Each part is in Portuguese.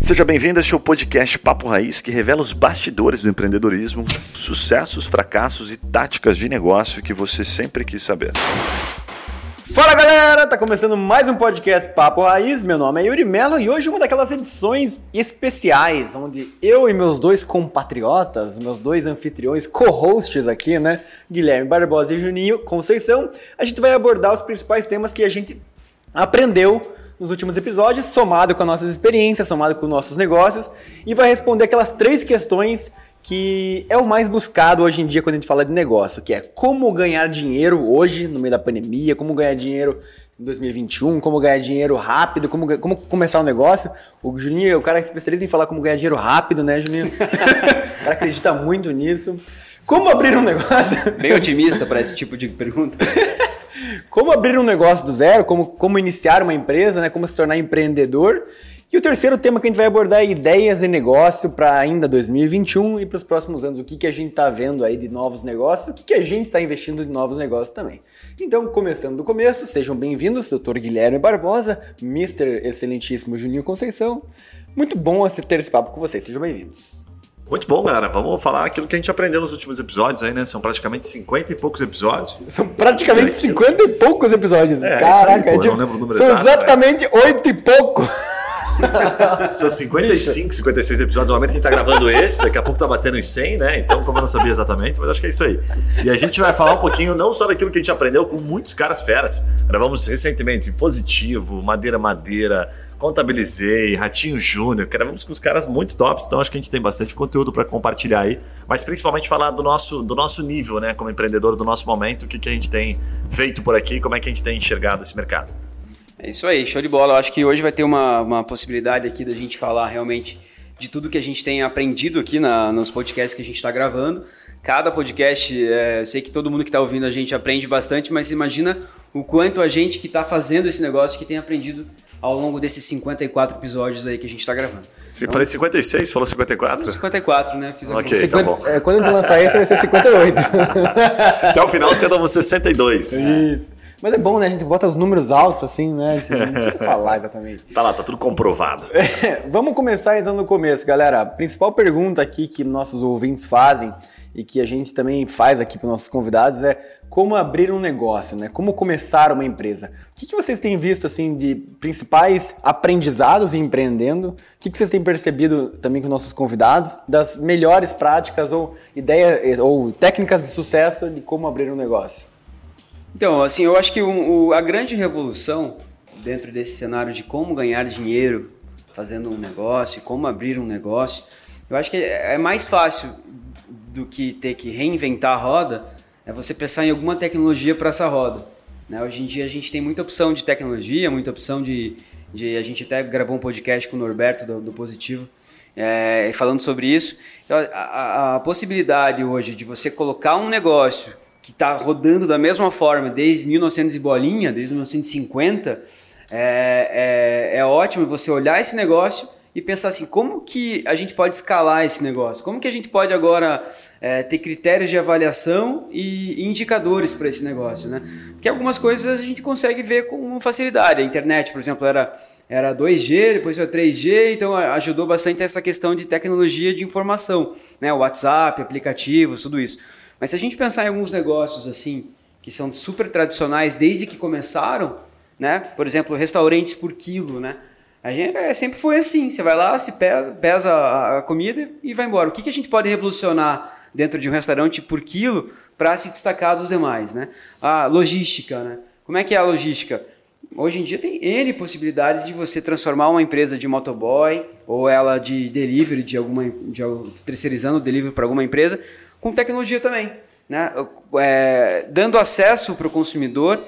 Seja bem-vindo a este podcast Papo Raiz, que revela os bastidores do empreendedorismo, sucessos, fracassos e táticas de negócio que você sempre quis saber. Fala galera, tá começando mais um podcast Papo Raiz. Meu nome é Yuri Mello e hoje uma daquelas edições especiais onde eu e meus dois compatriotas, meus dois anfitriões, co-hosts aqui, né, Guilherme Barbosa e Juninho Conceição, a gente vai abordar os principais temas que a gente aprendeu nos últimos episódios, somado com as nossas experiências, somado com os nossos negócios, e vai responder aquelas três questões que é o mais buscado hoje em dia quando a gente fala de negócio, que é como ganhar dinheiro hoje, no meio da pandemia, como ganhar dinheiro em 2021, como ganhar dinheiro rápido, como, como começar um negócio. O Juninho é o cara que especializa em falar como ganhar dinheiro rápido, né, Juninho? o cara acredita muito nisso. Como abrir um negócio? Bem otimista para esse tipo de pergunta. como abrir um negócio do zero, como, como iniciar uma empresa, né, como se tornar empreendedor. E o terceiro tema que a gente vai abordar é ideias e negócio para ainda 2021 e para os próximos anos. O que, que a gente está vendo aí de novos negócios, o que, que a gente está investindo de novos negócios também. Então, começando do começo, sejam bem-vindos, Dr. Guilherme Barbosa, Mr. Excelentíssimo Juninho Conceição. Muito bom ter esse papo com vocês, sejam bem-vindos. Muito bom, galera. Vamos falar aquilo que a gente aprendeu nos últimos episódios aí, né? São praticamente 50 e poucos episódios. São praticamente 50 e poucos episódios. É, Caraca, aí, pô, é tipo, não lembro o número são exato, exatamente oito e pouco. São 55, 56 episódios. Normalmente a gente tá gravando esse, daqui a pouco tá batendo em 100, né? Então, como eu não sabia exatamente, mas acho que é isso aí. E a gente vai falar um pouquinho não só daquilo que a gente aprendeu com muitos caras feras. Gravamos recentemente Positivo, Madeira Madeira, Contabilizei, Ratinho Júnior. Gravamos com os caras muito tops, então acho que a gente tem bastante conteúdo para compartilhar aí. Mas principalmente falar do nosso, do nosso nível, né? Como empreendedor, do nosso momento, o que, que a gente tem feito por aqui, como é que a gente tem enxergado esse mercado. É isso aí, show de bola. Eu acho que hoje vai ter uma, uma possibilidade aqui da gente falar realmente de tudo que a gente tem aprendido aqui na, nos podcasts que a gente está gravando. Cada podcast, é, eu sei que todo mundo que está ouvindo a gente aprende bastante, mas imagina o quanto a gente que está fazendo esse negócio que tem aprendido ao longo desses 54 episódios aí que a gente está gravando. Se então, falei 56, falou 54? 54, né? Fiz a ok, tá bom. É, quando a gente lançar esse vai ser 58. Até o final, vão ser 62. Isso. Mas é bom, né? A gente bota os números altos, assim, né? Não precisa falar exatamente. Tá lá, tá tudo comprovado. É, vamos começar então no começo, galera. A principal pergunta aqui que nossos ouvintes fazem e que a gente também faz aqui para nossos convidados é como abrir um negócio, né? Como começar uma empresa. O que, que vocês têm visto assim de principais aprendizados em empreendendo? O que, que vocês têm percebido também com nossos convidados das melhores práticas ou ideias ou técnicas de sucesso de como abrir um negócio? Então, assim, eu acho que o, a grande revolução dentro desse cenário de como ganhar dinheiro fazendo um negócio, como abrir um negócio, eu acho que é, é mais fácil do que ter que reinventar a roda, é você pensar em alguma tecnologia para essa roda. Né? Hoje em dia a gente tem muita opção de tecnologia, muita opção de, de a gente até gravou um podcast com o Norberto do, do Positivo, é, falando sobre isso. Então, a, a, possibilidade hoje de você colocar um negócio que está rodando da mesma forma desde 1900 e bolinha, desde 1950, é, é, é ótimo você olhar esse negócio e pensar assim, como que a gente pode escalar esse negócio? Como que a gente pode agora é, ter critérios de avaliação e indicadores para esse negócio, né? Porque algumas coisas a gente consegue ver com facilidade. A internet, por exemplo, era era 2G, depois foi 3G, então ajudou bastante essa questão de tecnologia de informação, né? WhatsApp, aplicativos, tudo isso. Mas se a gente pensar em alguns negócios assim, que são super tradicionais desde que começaram, né? Por exemplo, restaurantes por quilo, né? A gente é, sempre foi assim, você vai lá, se pesa, pesa a comida e vai embora. O que, que a gente pode revolucionar dentro de um restaurante por quilo para se destacar dos demais, né? A logística, né? Como é que é a logística? Hoje em dia tem N possibilidades de você transformar uma empresa de motoboy ou ela de delivery, de alguma de, terceirizando o delivery para alguma empresa, com tecnologia também. Né? É, dando acesso para o consumidor,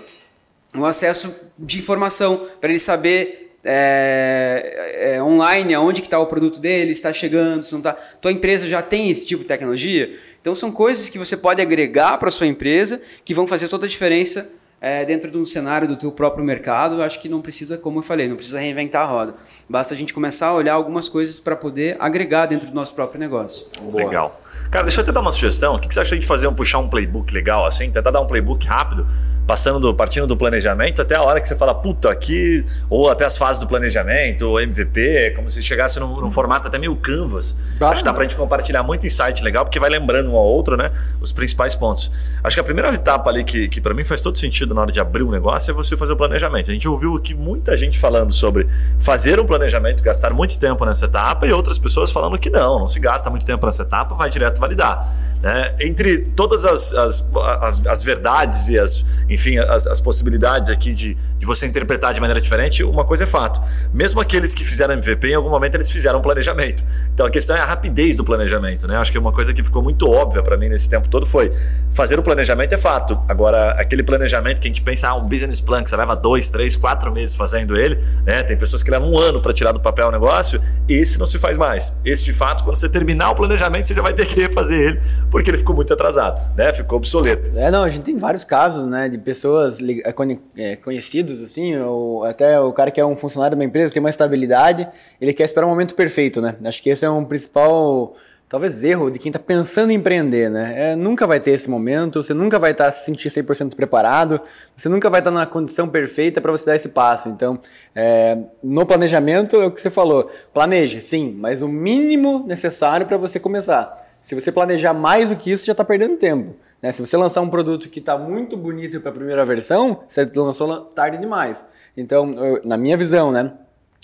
um acesso de informação, para ele saber é, é, online aonde que está o produto dele, está chegando, se não está. Tua empresa já tem esse tipo de tecnologia? Então são coisas que você pode agregar para sua empresa que vão fazer toda a diferença é, dentro de um cenário do teu próprio mercado, acho que não precisa, como eu falei, não precisa reinventar a roda. Basta a gente começar a olhar algumas coisas para poder agregar dentro do nosso próprio negócio. Boa. Legal. Cara, deixa eu até dar uma sugestão. O que você acha de fazer um puxar um playbook legal assim? Tentar dar um playbook rápido, passando do, partindo do planejamento até a hora que você fala, puta, aqui, ou até as fases do planejamento, ou MVP, como se chegasse num, num formato até meio canvas. Claro. Acho que dá pra gente compartilhar muito insight legal, porque vai lembrando um ao outro, né? Os principais pontos. Acho que a primeira etapa ali que, que para mim faz todo sentido na hora de abrir um negócio é você fazer o planejamento. A gente ouviu aqui muita gente falando sobre fazer um planejamento, gastar muito tempo nessa etapa, e outras pessoas falando que não, não se gasta muito tempo nessa etapa, vai direto validar. Né? Entre todas as, as, as, as, verdades e as, enfim, as, as possibilidades aqui de, de você interpretar de maneira diferente, uma coisa é fato. Mesmo aqueles que fizeram MVP, em algum momento eles fizeram um planejamento. Então a questão é a rapidez do planejamento. Né? Acho que uma coisa que ficou muito óbvia para mim nesse tempo todo foi fazer o planejamento é fato. Agora, aquele planejamento que a gente pensa, ah, um business plan que você leva dois, três, quatro meses fazendo ele, né? Tem pessoas que levam um ano para tirar do papel o negócio, esse não se faz mais. Esse, de fato, quando você terminar o planejamento, você já vai ter que refazer ele, porque ele ficou muito atrasado, né? Ficou obsoleto. É, não, a gente tem vários casos, né, de pessoas é, é, conhecidos, assim, ou até o cara que é um funcionário de uma empresa, tem uma estabilidade, ele quer esperar o momento perfeito, né? Acho que esse é um principal talvez erro de quem está pensando em empreender, né? É, nunca vai ter esse momento, você nunca vai estar tá se sentir 100% preparado, você nunca vai estar tá na condição perfeita para você dar esse passo. Então, é, no planejamento, é o que você falou, planeje, sim, mas o mínimo necessário para você começar. Se você planejar mais do que isso, já está perdendo tempo. Né? Se você lançar um produto que está muito bonito para a primeira versão, você lançou tarde demais. Então, eu, na minha visão, né?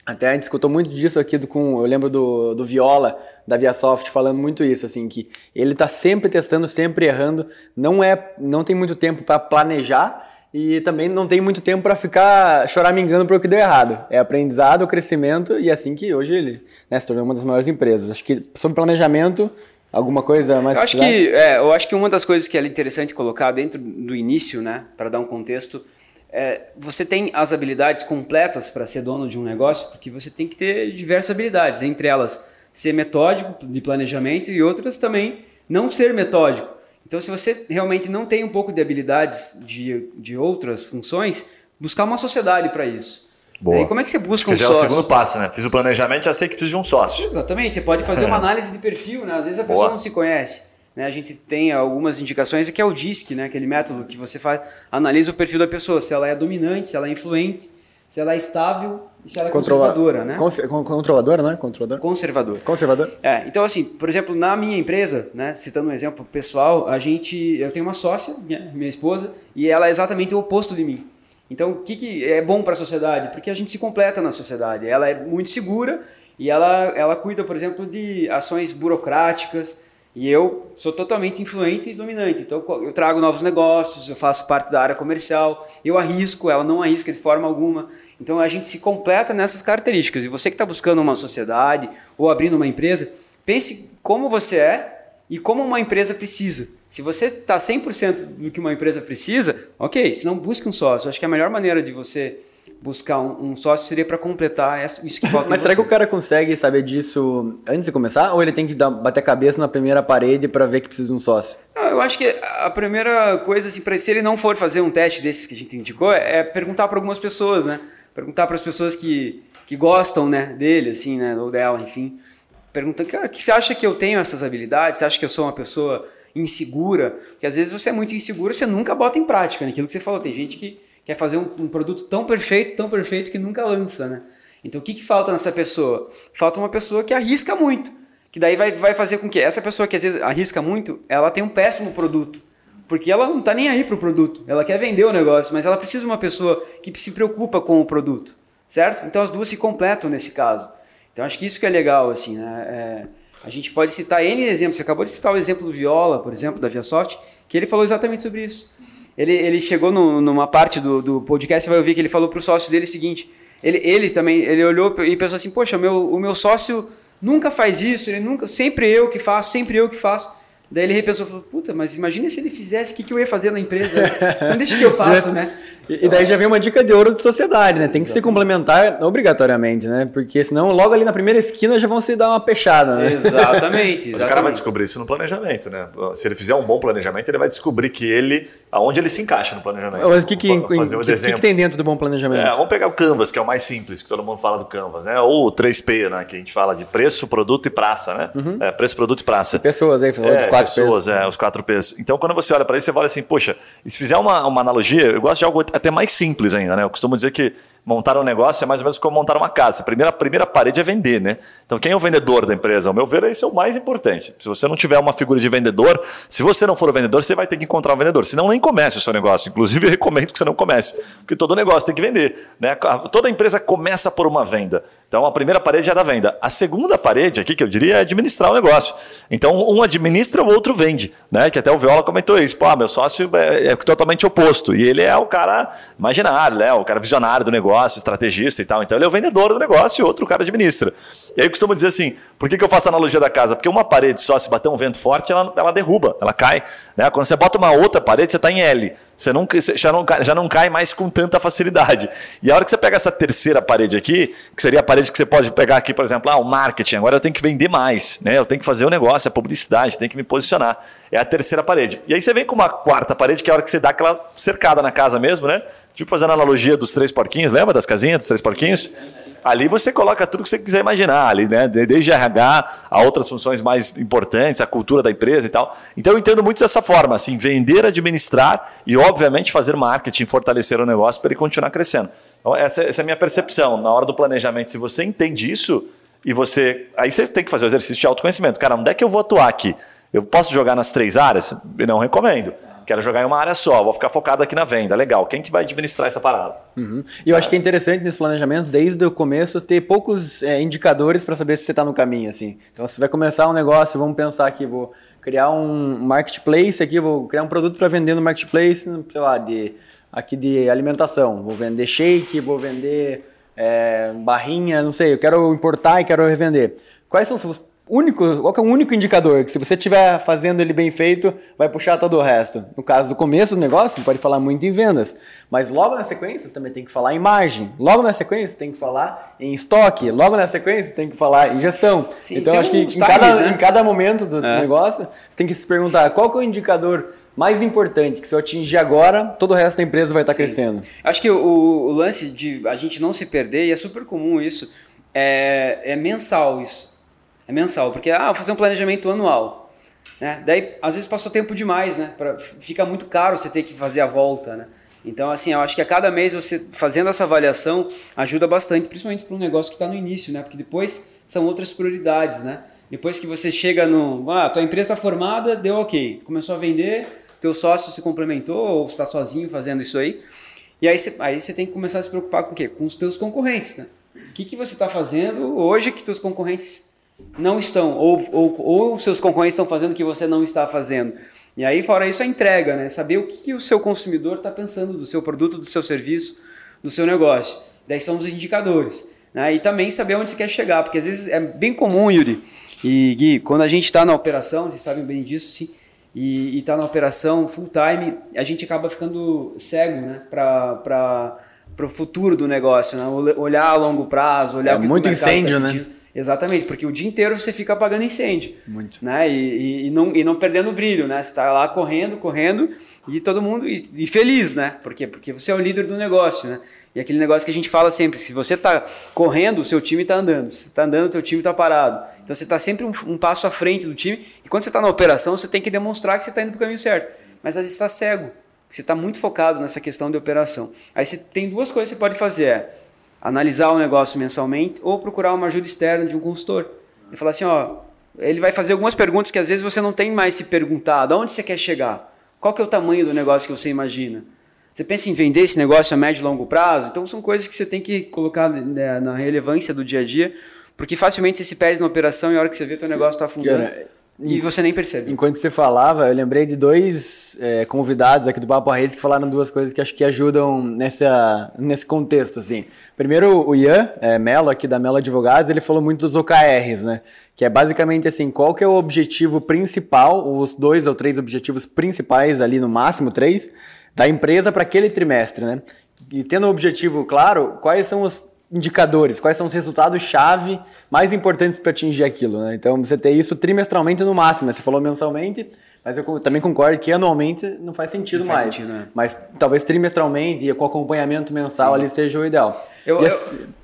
Até a gente escutou muito disso aqui do, com, eu lembro do, do Viola, da ViaSoft, falando muito isso, assim, que ele está sempre testando, sempre errando, não é, não tem muito tempo para planejar e também não tem muito tempo para ficar choramingando por o que deu errado. É aprendizado, crescimento e é assim que hoje ele né, se tornou uma das maiores empresas. Acho que sobre planejamento, alguma coisa mais... Eu acho, que, é, eu acho que uma das coisas que é interessante colocar dentro do início, né, para dar um contexto, é, você tem as habilidades completas para ser dono de um negócio, porque você tem que ter diversas habilidades, entre elas ser metódico de planejamento e outras também não ser metódico. Então, se você realmente não tem um pouco de habilidades de, de outras funções, buscar uma sociedade para isso. Boa. E como é que você busca um sócio? é o segundo passo, né? Fiz o planejamento, já sei que preciso de um sócio. Exatamente. Você pode fazer uma análise de perfil, né? Às vezes a pessoa Boa. não se conhece. Né, a gente tem algumas indicações, que é o DISC, né, aquele método que você faz, analisa o perfil da pessoa, se ela é dominante, se ela é influente, se ela é estável e se ela é Controla conservadora, né? controladora, né? Controlador. Conservador. Conservador. É, então assim, por exemplo, na minha empresa, né, citando um exemplo pessoal, a gente, eu tenho uma sócia, né, minha esposa, e ela é exatamente o oposto de mim. Então, o que, que é bom para a sociedade? Porque a gente se completa na sociedade. Ela é muito segura e ela, ela cuida, por exemplo, de ações burocráticas, e eu sou totalmente influente e dominante. Então eu trago novos negócios, eu faço parte da área comercial, eu arrisco, ela não arrisca de forma alguma. Então a gente se completa nessas características. E você que está buscando uma sociedade ou abrindo uma empresa, pense como você é e como uma empresa precisa. Se você está 100% do que uma empresa precisa, ok, se não busque um sócio. Acho que a melhor maneira de você buscar um, um sócio seria para completar isso que falta. Mas será que o cara consegue saber disso antes de começar? Ou ele tem que dar, bater a cabeça na primeira parede para ver que precisa de um sócio? Não, eu acho que a primeira coisa, assim, para se ele não for fazer um teste desses que a gente indicou, é perguntar para algumas pessoas, né? Perguntar para as pessoas que, que gostam né, dele, assim, né? Ou dela, enfim. Perguntando, cara, que você acha que eu tenho essas habilidades? Você acha que eu sou uma pessoa insegura? Porque às vezes você é muito inseguro, você nunca bota em prática, né? Aquilo que você falou. Tem gente que quer fazer um, um, produto tão perfeito, tão perfeito que nunca lança, né? Então o que, que falta nessa pessoa? Falta uma pessoa que arrisca muito, que daí vai, vai fazer com que essa pessoa que às vezes arrisca muito, ela tem um péssimo produto, porque ela não está nem aí para o produto, ela quer vender o negócio, mas ela precisa de uma pessoa que se preocupa com o produto, certo? Então as duas se completam nesse caso. Então acho que isso que é legal, assim, né? É, a gente pode citar N exemplos, você acabou de citar o exemplo do Viola, por exemplo, da ViaSoft, que ele falou exatamente sobre isso ele, ele chegou no, numa parte do, do podcast, vai ouvir que ele falou para o sócio dele o seguinte: ele, ele também ele olhou e pensou assim, poxa, meu, o meu sócio nunca faz isso, ele nunca, sempre eu que faço, sempre eu que faço. Daí ele repensou e falou, puta, mas imagina se ele fizesse, o que, que eu ia fazer na empresa? Então deixa que eu faço, né? E, e daí já vem uma dica de ouro de sociedade, né? Tem que se complementar obrigatoriamente, né? Porque senão logo ali na primeira esquina já vão se dar uma pechada, né? Exatamente, Mas o cara vai descobrir isso no planejamento, né? Se ele fizer um bom planejamento, ele vai descobrir que ele, aonde ele se encaixa no planejamento. Mas o que, que, o que, que, tem dentro do bom planejamento? É, vamos pegar o Canvas, que é o mais simples, que todo mundo fala do Canvas, né? Ou o 3P, né? Que a gente fala de preço, produto e praça, né? É, preço, produto e praça. Pessoas aí, falou É, pessoas, P's. é, os quatro P's. Então, quando você olha para isso, você fala assim, poxa, e se fizer uma, uma analogia, eu gosto de algo até mais simples ainda, né? Eu costumo dizer que montar um negócio é mais ou menos como montar uma casa. A primeira, a primeira parede é vender, né? Então, quem é o vendedor da empresa? Ao meu ver, esse é o mais importante. Se você não tiver uma figura de vendedor, se você não for o vendedor, você vai ter que encontrar um vendedor. Senão, nem comece o seu negócio. Inclusive, eu recomendo que você não comece, porque todo negócio tem que vender. Né? Toda empresa começa por uma venda. Então, a primeira parede é da venda. A segunda parede aqui, que eu diria, é administrar o negócio. Então, um administra, o outro vende. Né? Que até o Viola comentou isso. Pô, ah, meu sócio é, é totalmente oposto. E ele é o cara imaginário, né? o cara visionário do negócio, estrategista e tal. Então, ele é o vendedor do negócio e outro cara administra. E aí eu costumo dizer assim, por que, que eu faço a analogia da casa? Porque uma parede só, se bater um vento forte, ela, ela derruba, ela cai. Né? Quando você bota uma outra parede, você está em L. Você, não, você já, não, já não cai mais com tanta facilidade. E a hora que você pega essa terceira parede aqui, que seria a parede que você pode pegar aqui, por exemplo, ah, o marketing, agora eu tenho que vender mais, né? eu tenho que fazer o negócio, a publicidade, tenho que me posicionar. É a terceira parede. E aí você vem com uma quarta parede, que é a hora que você dá aquela cercada na casa mesmo, né? Tipo fazendo a analogia dos três porquinhos, lembra das casinhas dos três porquinhos? Ali você coloca tudo que você quiser imaginar, ali, né? De- Desde RH a outras funções mais importantes, a cultura da empresa e tal. Então eu entendo muito dessa forma, assim, vender, administrar e, obviamente, fazer marketing, fortalecer o negócio para ele continuar crescendo. Então, essa, essa é a minha percepção. Na hora do planejamento, se você entende isso e você. Aí você tem que fazer o exercício de autoconhecimento. Cara, onde é que eu vou atuar aqui? Eu posso jogar nas três áreas? Não recomendo. Quero jogar em uma área só, vou ficar focado aqui na venda. Legal. Quem que vai administrar essa parada? Uhum. E eu acho que é interessante nesse planejamento, desde o começo, ter poucos é, indicadores para saber se você está no caminho. assim. Então, se você vai começar um negócio, vamos pensar aqui, vou criar um marketplace aqui, vou criar um produto para vender no marketplace, sei lá, de, aqui de alimentação. Vou vender shake, vou vender é, barrinha, não sei, eu quero importar e quero revender. Quais são os únicos, qual é o único indicador que se você estiver fazendo ele bem feito, vai puxar todo o resto? No caso do começo do negócio, você pode falar muito em vendas, mas logo na sequência você também tem que falar em margem, logo na sequência você tem que falar em estoque, logo na sequência você tem que falar em gestão. Sim, então acho que em cada, né? em cada momento do É. negócio, você tem que se perguntar qual é o indicador mais importante que se eu atingir agora, todo o resto da empresa vai estar Sim. crescendo. Acho que o, o lance de a gente não se perder, e é super comum isso, é, é mensal isso. É mensal, porque ah, vou fazer um planejamento anual. Né? Daí, às vezes, passou tempo demais, né? Pra, fica muito caro você ter que fazer a volta, né? Então, assim, eu acho que a cada mês você fazendo essa avaliação ajuda bastante, principalmente para um negócio que está no início, né? Porque depois são outras prioridades, né? Depois que você chega no. Ah, tua empresa está formada, deu ok. Começou a vender, teu sócio se complementou, ou está sozinho fazendo isso aí. E aí você, aí você tem que começar a se preocupar com o quê? Com os teus concorrentes, né? O que, que você está fazendo hoje que teus concorrentes não estão, ou, ou, ou os seus concorrentes estão fazendo que você não está fazendo. E aí, fora isso, a entrega, né? Saber o que, o seu consumidor está pensando do seu produto, do seu serviço, do seu negócio. Daí são os indicadores. Né? E também saber onde você quer chegar, porque às vezes é bem comum, Yuri e Gui, quando a gente está na operação, vocês sabem bem disso, sim, e está na operação full time, a gente acaba ficando cego né? para o futuro do negócio, né? Ol- olhar a longo prazo, olhar É o que muito o tá incêndio, né? Exatamente, porque o dia inteiro você fica apagando incêndio. Muito. Né? E, e, e não, e não perdendo o brilho, né? Você está lá correndo, correndo e todo mundo e, e feliz, né? Por quê? Porque você é o líder do negócio, né? E aquele negócio que a gente fala sempre, se você está correndo, o seu time está andando. Se você está andando, o teu time está parado. Então você está sempre um, um passo à frente do time. E quando você está na operação, você tem que demonstrar que você está indo para o caminho certo. Mas às vezes está cego. Você está muito focado nessa questão de operação. Aí você tem duas coisas que você pode fazer. É analisar o negócio mensalmente ou procurar uma ajuda externa de um consultor. E falar assim, ó, ele vai fazer algumas perguntas que às vezes você não tem mais se perguntado. Aonde você quer chegar? Qual que é o tamanho do negócio que você imagina? Você pensa em vender esse negócio a médio e longo prazo? Então são coisas que você tem que colocar né, na relevância do dia a dia, porque facilmente você se perde na operação e a hora que você vê teu negócio está afundando, Cara, E você nem percebe. Enquanto você falava, eu lembrei de dois é, convidados aqui do Papo Reis que falaram duas coisas que acho que ajudam nessa, nesse contexto, assim. Primeiro, o Ian é, Mello, aqui da Mello Advogados, ele falou muito dos OKRs, né? Que é basicamente assim, qual que é o objetivo principal, os dois ou três objetivos principais ali, no máximo três, da empresa para aquele trimestre, né? E tendo o um objetivo claro, quais são os indicadores, quais são os resultados-chave mais importantes para atingir aquilo. Né? Então, você ter isso trimestralmente no máximo. Você falou mensalmente, mas eu também concordo que anualmente não faz sentido não mais. Faz sentido, né? Mas talvez trimestralmente e com acompanhamento mensal Sim. ali seja o ideal. Eu, eu,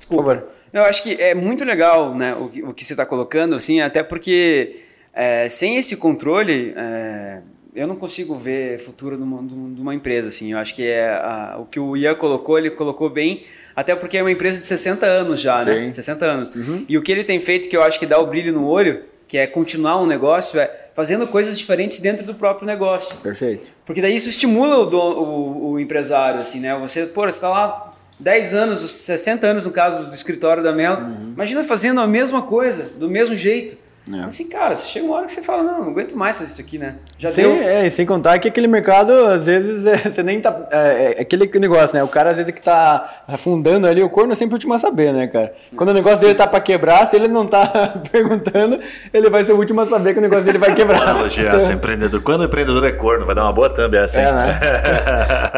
por favor. Eu acho que é muito legal né, o, o que você está colocando, assim, até porque é, sem esse controle. É, eu não consigo ver futuro de uma, de uma empresa, assim. Eu acho que é a, o que o Ian colocou, ele colocou bem, até porque é uma empresa de 60 anos já, né? Sim. né? 60 anos. Uhum. E o que ele tem feito, que eu acho que dá o brilho no olho, que é continuar um negócio, é fazendo coisas diferentes dentro do próprio negócio. Perfeito. Porque daí isso estimula o, o, o empresário, assim, né? Você, pô, você está lá 10 anos, 60 anos no caso do escritório da Mel, uhum. imagina fazendo a mesma coisa, do mesmo jeito. É. Assim, cara, chega uma hora que você fala, não, não aguento mais fazer isso aqui, né? Já Sim, deu. É, e sem contar que aquele mercado, às vezes, é, você nem tá. É, é, aquele negócio, né? O cara, às vezes, que tá afundando ali, o corno é sempre o último a saber, né, cara? Quando o negócio dele tá pra quebrar, se ele não tá perguntando, ele vai ser o último a saber que o negócio dele vai quebrar. Analogia essa, empreendedor. Quando o empreendedor é corno, vai dar uma boa thumb essa, É, né?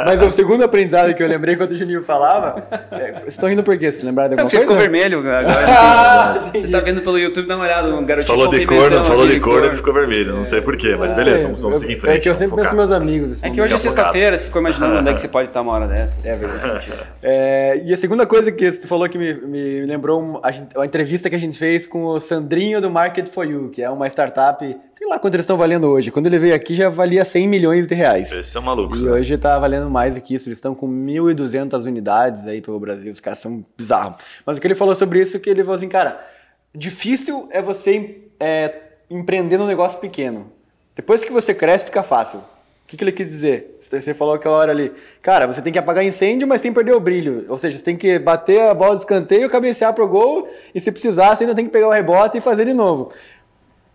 Mas o segundo aprendizado que eu lembrei quando o Juninho falava. É, vocês estão rindo por quê? Você lembraram de alguma coisa? Você ficou vermelho agora. ah, você tá vendo pelo YouTube, dá uma olhada, um garotinho falou de corno, falou de corno e ficou vermelho. Não sei porquê, mas beleza, vamos, vamos seguir em frente. É que eu sempre penso meus amigos. Assim, é que hoje é sexta-feira, você ficou imaginando onde é que você pode estar uma hora dessa. É verdade. é, e a segunda coisa que você falou que me, me lembrou a, a, entrevista que a gente fez com o Sandrinho do Market for You, que é uma startup, sei lá quanto eles estão valendo hoje. Quando ele veio aqui já valia 100 milhões de reais. Esse é um maluco. E né? hoje está valendo mais do que isso. Eles estão com 1.200 unidades aí pelo Brasil. Os caras são bizarros. Mas o que ele falou sobre isso é que ele falou assim, cara, difícil é você é, empreender num negócio pequeno. Depois que você cresce, fica fácil. O que, que ele quis dizer? Você falou aquela hora ali, cara, você tem que apagar incêndio, mas sem perder o brilho. Ou seja, você tem que bater a bola de escanteio, cabecear pro gol, e se precisar, você ainda tem que pegar o rebote e fazer de novo.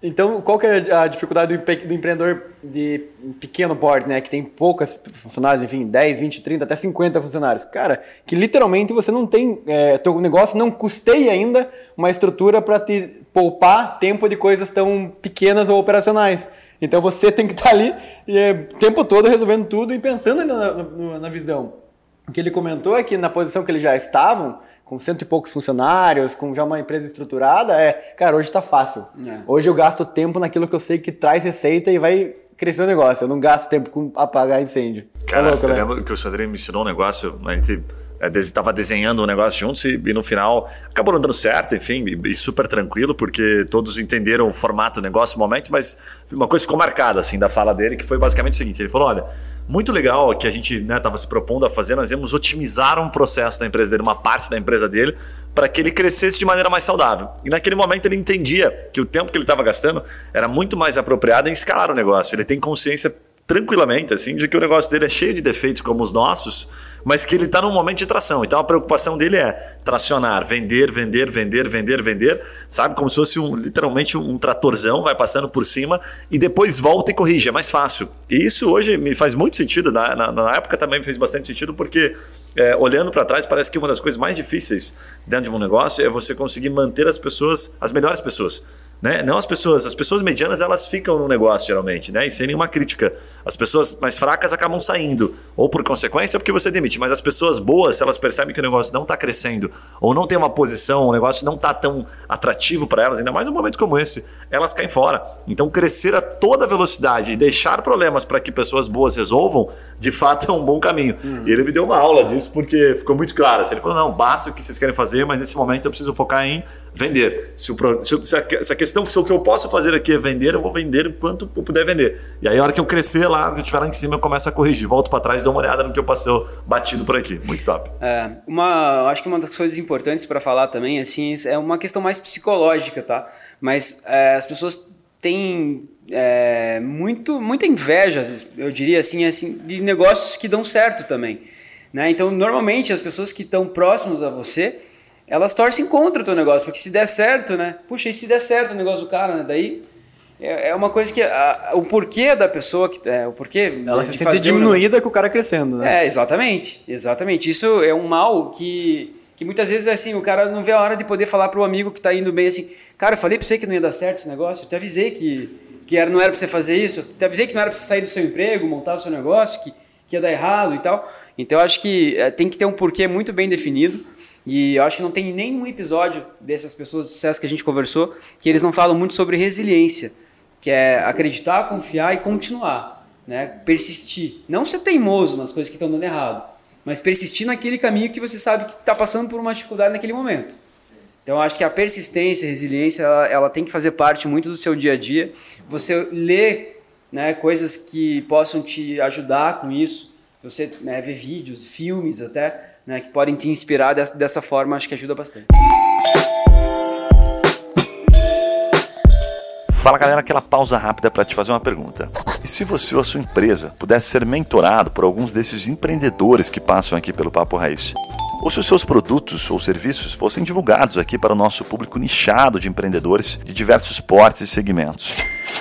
Então, qual que é a dificuldade do, empreendedor de pequeno porte, né? Que tem poucas funcionários, enfim, 10, 20, 30, até 50 funcionários. Cara, que literalmente você não tem, é, teu negócio não custeia ainda uma estrutura para te poupar tempo de coisas tão pequenas ou operacionais. Então você tem que estar tá ali é, o tempo todo resolvendo tudo e pensando na, na, na visão. O que ele comentou é que na posição que eles já estavam, com cento e poucos funcionários, com já uma empresa estruturada, é, cara, hoje está fácil. É. Hoje eu gasto tempo naquilo que eu sei que traz receita e vai crescer o negócio. Eu não gasto tempo com apagar incêndio. Tá cara, é louco, eu né? lembro que o Sandrinho me ensinou um negócio, a gente estava é, desenhando um negócio juntos e, e, no final acabou não dando certo, enfim, e, e, super tranquilo, porque todos entenderam o formato do negócio, o momento, mas uma coisa ficou marcada assim da fala dele, que foi basicamente o seguinte: ele falou, olha, muito legal que a gente estava né, se propondo a fazer, nós íamos otimizar um processo da empresa dele, uma parte da empresa dele, para que ele crescesse de maneira mais saudável. E naquele momento ele entendia que o tempo que ele estava gastando era muito mais apropriado em escalar o negócio. Ele tem consciência tranquilamente, assim, de que o negócio dele é cheio de defeitos como os nossos, mas que ele está num momento de tração. Então a preocupação dele é tracionar, vender, vender, vender, vender, vender, sabe? Como se fosse um, literalmente um tratorzão, vai passando por cima e depois volta e corrige, é mais fácil. E isso hoje me faz muito sentido, na, na, na época também me fez bastante sentido, porque é, olhando para trás parece que uma das coisas mais difíceis dentro de um negócio é você conseguir manter as pessoas, as melhores pessoas. Né? Não as pessoas, as pessoas medianas elas ficam no negócio geralmente, né? E sem nenhuma crítica. As pessoas mais fracas acabam saindo, ou por consequência, porque você demite. Mas as pessoas boas, se elas percebem que o negócio não está crescendo, ou não tem uma posição, o negócio não está tão atrativo para elas, ainda mais num momento como esse, elas caem fora. Então, crescer a toda velocidade e deixar problemas para que pessoas boas resolvam, de fato é um bom caminho. Uhum. E ele me deu uma aula disso porque ficou muito claro. Assim, ele falou: não, basta o que vocês querem fazer, mas nesse momento eu preciso focar em vender. Se, o, se, se, a, se a questão que se o que eu posso fazer aqui é vender, eu vou vender enquanto eu puder vender. E aí, a hora que eu crescer lá, que eu estiver lá em cima, eu começo a corrigir. Volto para trás, dou uma olhada no que eu passou batido por aqui. Muito top. É, uma, acho que uma das coisas importantes para falar também, assim, é uma questão mais psicológica, tá? Mas é, as pessoas têm é, muito, muita inveja, eu diria assim, assim, de negócios que dão certo também. Né? Então, normalmente, as pessoas que estão próximas a você elas torcem contra o teu negócio, porque se der certo, né? Puxa, e se der certo o negócio do cara, né? Daí é, é uma coisa que a- o porquê da pessoa que é, o porquê Ela de se sente o diminuída com o cara crescendo, né? É, exatamente, exatamente. Isso é um mal que, que muitas vezes assim, o cara não vê a hora de poder falar pro amigo que tá indo bem assim, cara, eu falei pra você que não ia dar certo esse negócio, eu te avisei que, que era, não era pra você fazer isso, eu te avisei que não era pra você sair do seu emprego, montar o seu negócio, que, que ia dar errado e tal. Então eu acho que é, tem que ter um porquê muito bem definido. E eu acho que não tem nenhum episódio dessas pessoas de sucesso que a gente conversou que eles não falam muito sobre resiliência, que é acreditar, confiar e continuar, né? Persistir. Não ser teimoso nas coisas que estão dando errado, mas persistir naquele caminho que você sabe que está passando por uma dificuldade naquele momento. Então, eu acho que a persistência, a resiliência, ela, ela tem que fazer parte muito do seu dia a dia. Você ler né, coisas que possam te ajudar com isso. Você né, ver vídeos, filmes até, né, que podem te inspirar dessa, dessa forma, acho que ajuda bastante. Fala galera, aquela pausa rápida para te fazer uma pergunta. E se você ou a sua empresa pudesse ser mentorado por alguns desses empreendedores que passam aqui pelo Papo Raiz? Ou se os seus produtos ou serviços fossem divulgados aqui para o nosso público nichado de empreendedores de diversos portes e segmentos?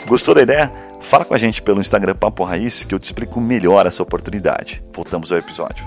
Gostou da ideia? Fala com a gente pelo Instagram Papo Raiz que eu te explico melhor essa oportunidade. Voltamos ao episódio.